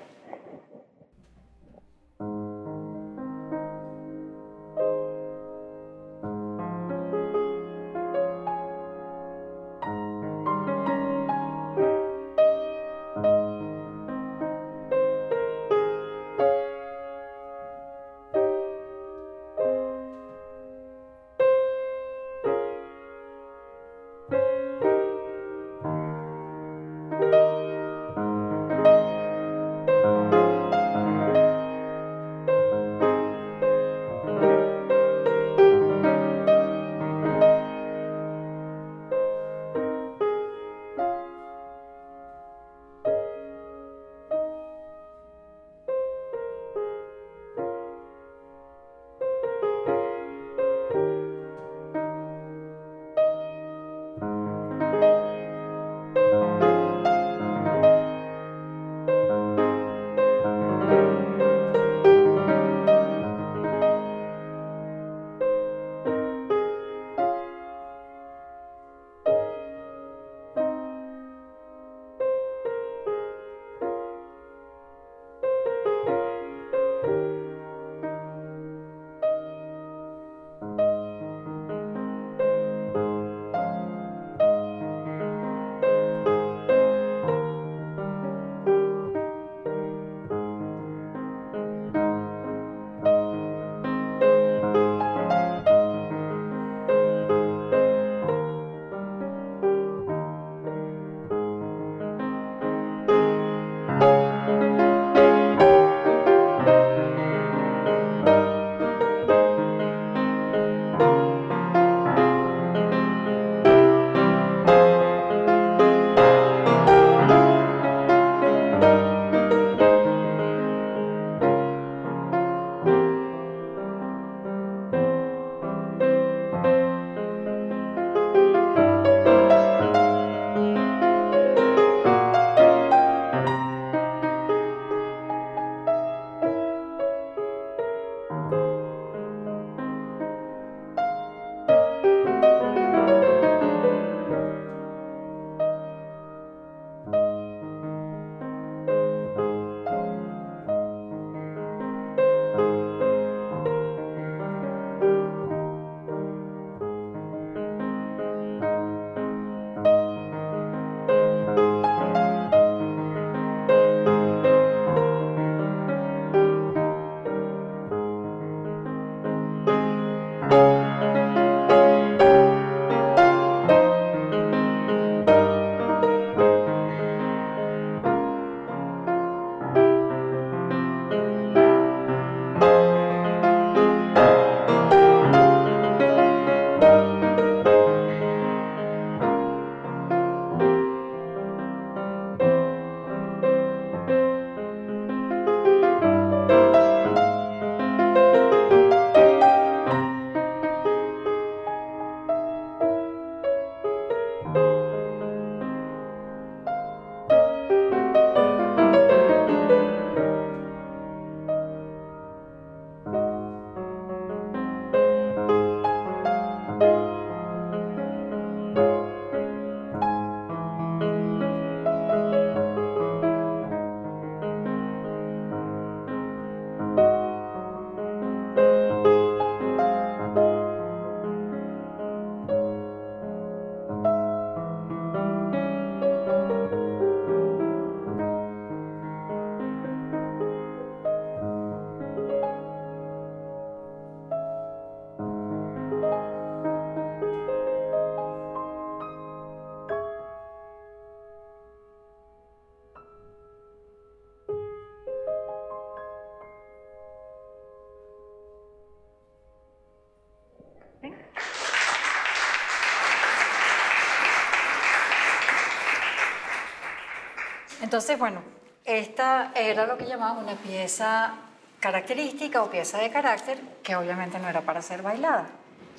Entonces, bueno, esta era lo que llamaban una pieza característica o pieza de carácter que obviamente no era para ser bailada.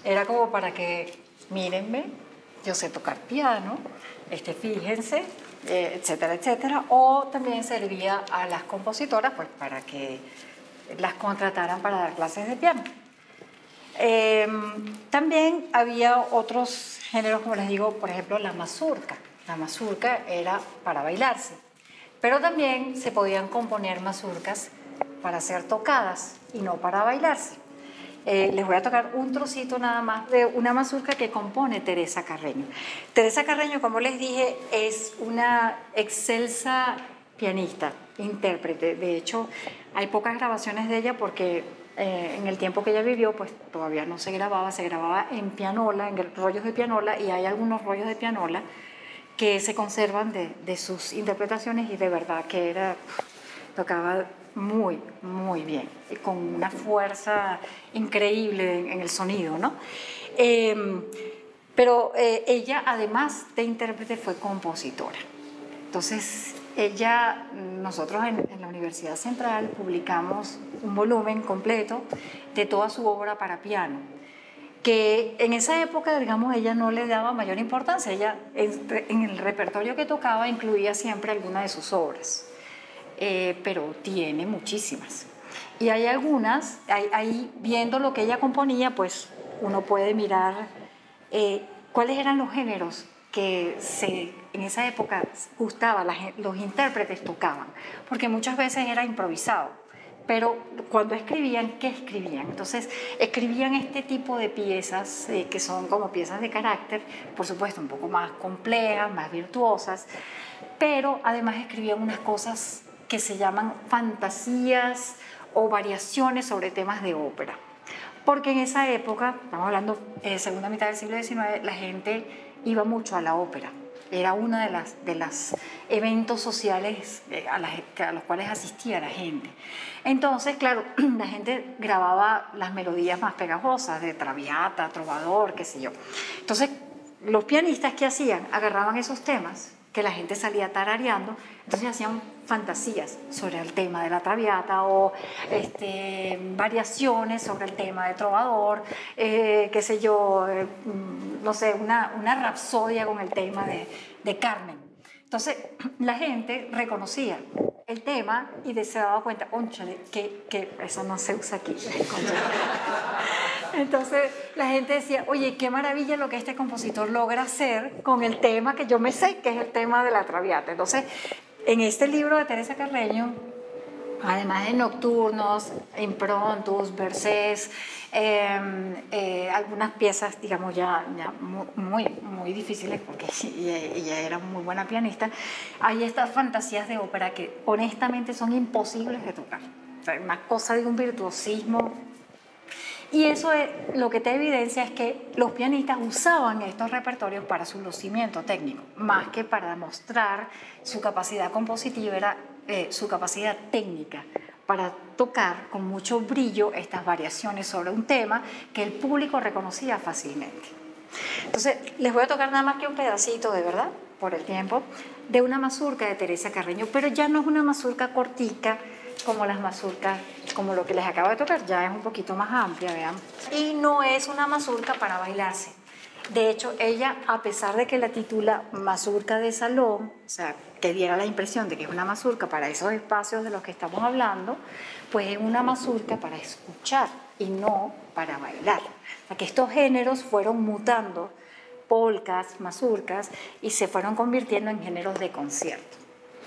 Era como para que, mírenme, yo sé tocar piano, este, fíjense, eh, etcétera, etcétera. O también servía a las compositoras pues, para que las contrataran para dar clases de piano. Em, también había otros géneros, como les digo, por ejemplo, la mazurca. La mazurca era para bailarse. Pero también se podían componer mazurcas para ser tocadas y no para bailarse. Eh, les voy a tocar un trocito nada más de una mazurca que compone Teresa Carreño. Teresa Carreño, como les dije, es una excelsa pianista, intérprete. De hecho, hay pocas grabaciones de ella porque eh, en el tiempo que ella vivió, pues todavía no se grababa, se grababa en pianola, en rollos de pianola, y hay algunos rollos de pianola que se conservan de, sus interpretaciones y de verdad que era, tocaba muy, muy bien, con una fuerza increíble en, el sonido, ¿no? Em, pero eh, ella, además de intérprete, fue compositora. Entonces, ella, nosotros en, en, la Universidad Central publicamos un volumen completo de toda su obra para piano que en esa época, digamos, ella no le daba mayor importancia. Ella en, el repertorio que tocaba incluía siempre alguna de sus obras, eh, pero tiene muchísimas. Y hay algunas, ahí viendo lo que ella componía, pues uno puede mirar eh, cuáles eran los géneros que se, en esa época gustaba, los intérpretes tocaban, porque muchas veces era improvisado pero cuando escribían, ¿qué escribían? Entonces, escribían este tipo de piezas eh, que son como piezas de carácter, por supuesto, un poco más complejas, más virtuosas, pero además escribían unas cosas que se llaman fantasías o variaciones sobre temas de ópera. Porque en esa época, estamos hablando de eh, segunda mitad del siglo XIX, la gente iba mucho a la ópera era uno de los de las eventos sociales eh, a, a, los cuales asistía la gente. Entonces, claro, la gente grababa las melodías más pegajosas de Traviata, Trovador, qué sé yo. Entonces, los pianistas, ¿qué hacían? Agarraban esos temas que la gente salía tarareando, entonces hacían fantasías sobre el tema de la traviata o este, variaciones sobre el tema de trovador, eh, qué sé yo, eh, mm, no sé, una, una rapsodia con el tema de, de Carmen. Entonces la gente reconocía el tema y se daba cuenta, ónchale, que, que eso no se usa aquí. Entonces la gente decía, oye, qué maravilla lo que este compositor logra hacer con el tema que yo me sé, que es el tema de la traviata. Entonces, en este libro de Teresa Carreño, además de nocturnos, improntos, versés, em, eh, algunas piezas, digamos, ya, muy, muy difíciles, porque ella era muy buena pianista, hay estas fantasías de ópera que honestamente son imposibles de tocar. O una cosa de un virtuosismo y eso es, lo que te evidencia es que los pianistas usaban estos repertorios para su lucimiento técnico, más que para mostrar su capacidad compositiva, era eh, su capacidad técnica para tocar con mucho brillo estas variaciones sobre un tema que el público reconocía fácilmente. Entonces, les voy a tocar nada más que un pedacito, de verdad, por el tiempo, de una mazurca de Teresa Carreño, pero ya no es una mazurca cortica, como las mazurcas, como lo que les acabo de tocar, ya es un poquito más amplia, vean. Y no es una mazurca para bailarse. De hecho, ella, a pesar de que la titula mazurca de salón, o sea, que diera la impresión de que es una mazurca para esos espacios de los que estamos hablando, pues es una mazurca para escuchar y no para bailar. O sea, que estos géneros fueron mutando, polcas, mazurcas, y se fueron convirtiendo en géneros de concierto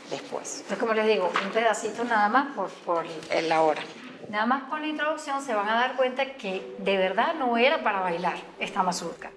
después. Entonces, como les digo, un pedacito nada más por, por la hora. Nada más con la introducción se van a dar cuenta que de verdad no era para bailar esta mazurca.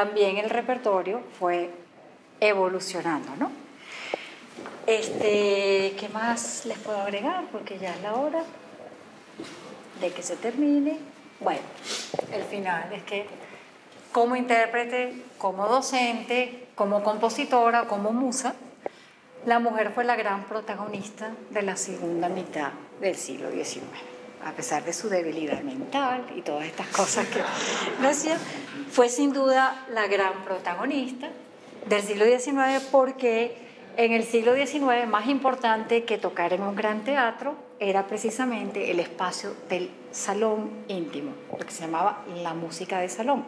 También el repertorio fue evolucionando, ¿no? Este, ¿Qué más les puedo agregar? Porque ya es la hora de que se termine. Bueno, el final es que como intérprete, como docente, como compositora, como musa, la mujer fue la gran protagonista de la segunda mitad del siglo XIX a pesar de su debilidad mental y todas estas cosas que decía, fue sin duda la gran protagonista del siglo XIX porque en el siglo XIX más importante que tocar en un gran teatro era precisamente el espacio del salón íntimo, lo que se llamaba la música de salón,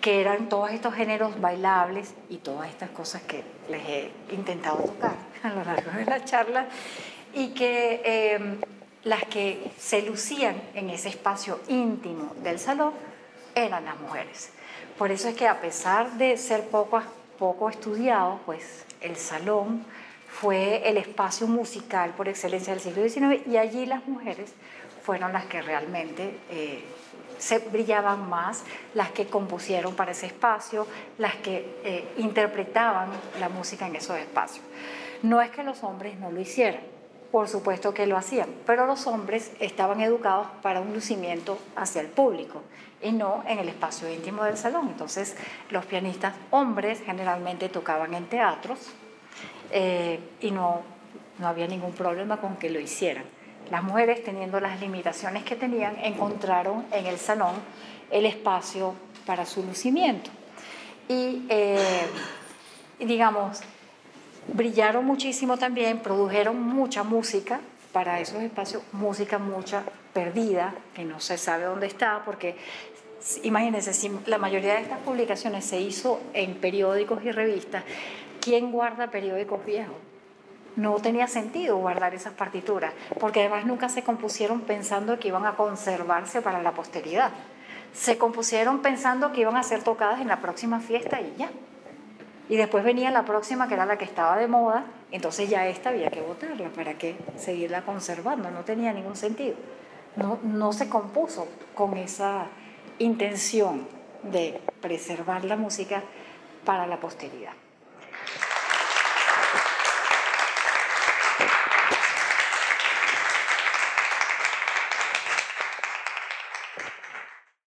que eran todos estos géneros bailables y todas estas cosas que les he intentado tocar a lo largo de la charla y que eh, las que se lucían en ese espacio íntimo del salón eran las mujeres. Por eso es que a pesar de ser poco, poco estudiado, pues el salón fue el espacio musical por excelencia del siglo XIX y allí las mujeres fueron las que realmente eh, se brillaban más, las que compusieron para ese espacio, las que eh, interpretaban la música en esos espacios. No es que los hombres no lo hicieran, por supuesto que lo hacían, pero los hombres estaban educados para un lucimiento hacia el público y no en el espacio íntimo del salón. Entonces, los pianistas hombres generalmente tocaban en teatros eh, y no, no había ningún problema con que lo hicieran. Las mujeres, teniendo las limitaciones que tenían, encontraron en el salón el espacio para su lucimiento. Y, eh, digamos, brillaron muchísimo también, produjeron mucha música para esos espacios, música mucha perdida, que no se sabe dónde está, porque imagínense, la mayoría de estas publicaciones se hizo en periódicos y revistas, ¿quién guarda periódicos viejos? No tenía sentido guardar esas partituras, porque además nunca se compusieron pensando que iban a conservarse para la posteridad. Se compusieron pensando que iban a ser tocadas en la próxima fiesta y ya. Y después venía la próxima, que era la que estaba de moda, entonces ya esta había que votarla, ¿para qué seguirla conservando? No tenía ningún sentido. No, no se compuso con esa intención de preservar la música para la posteridad.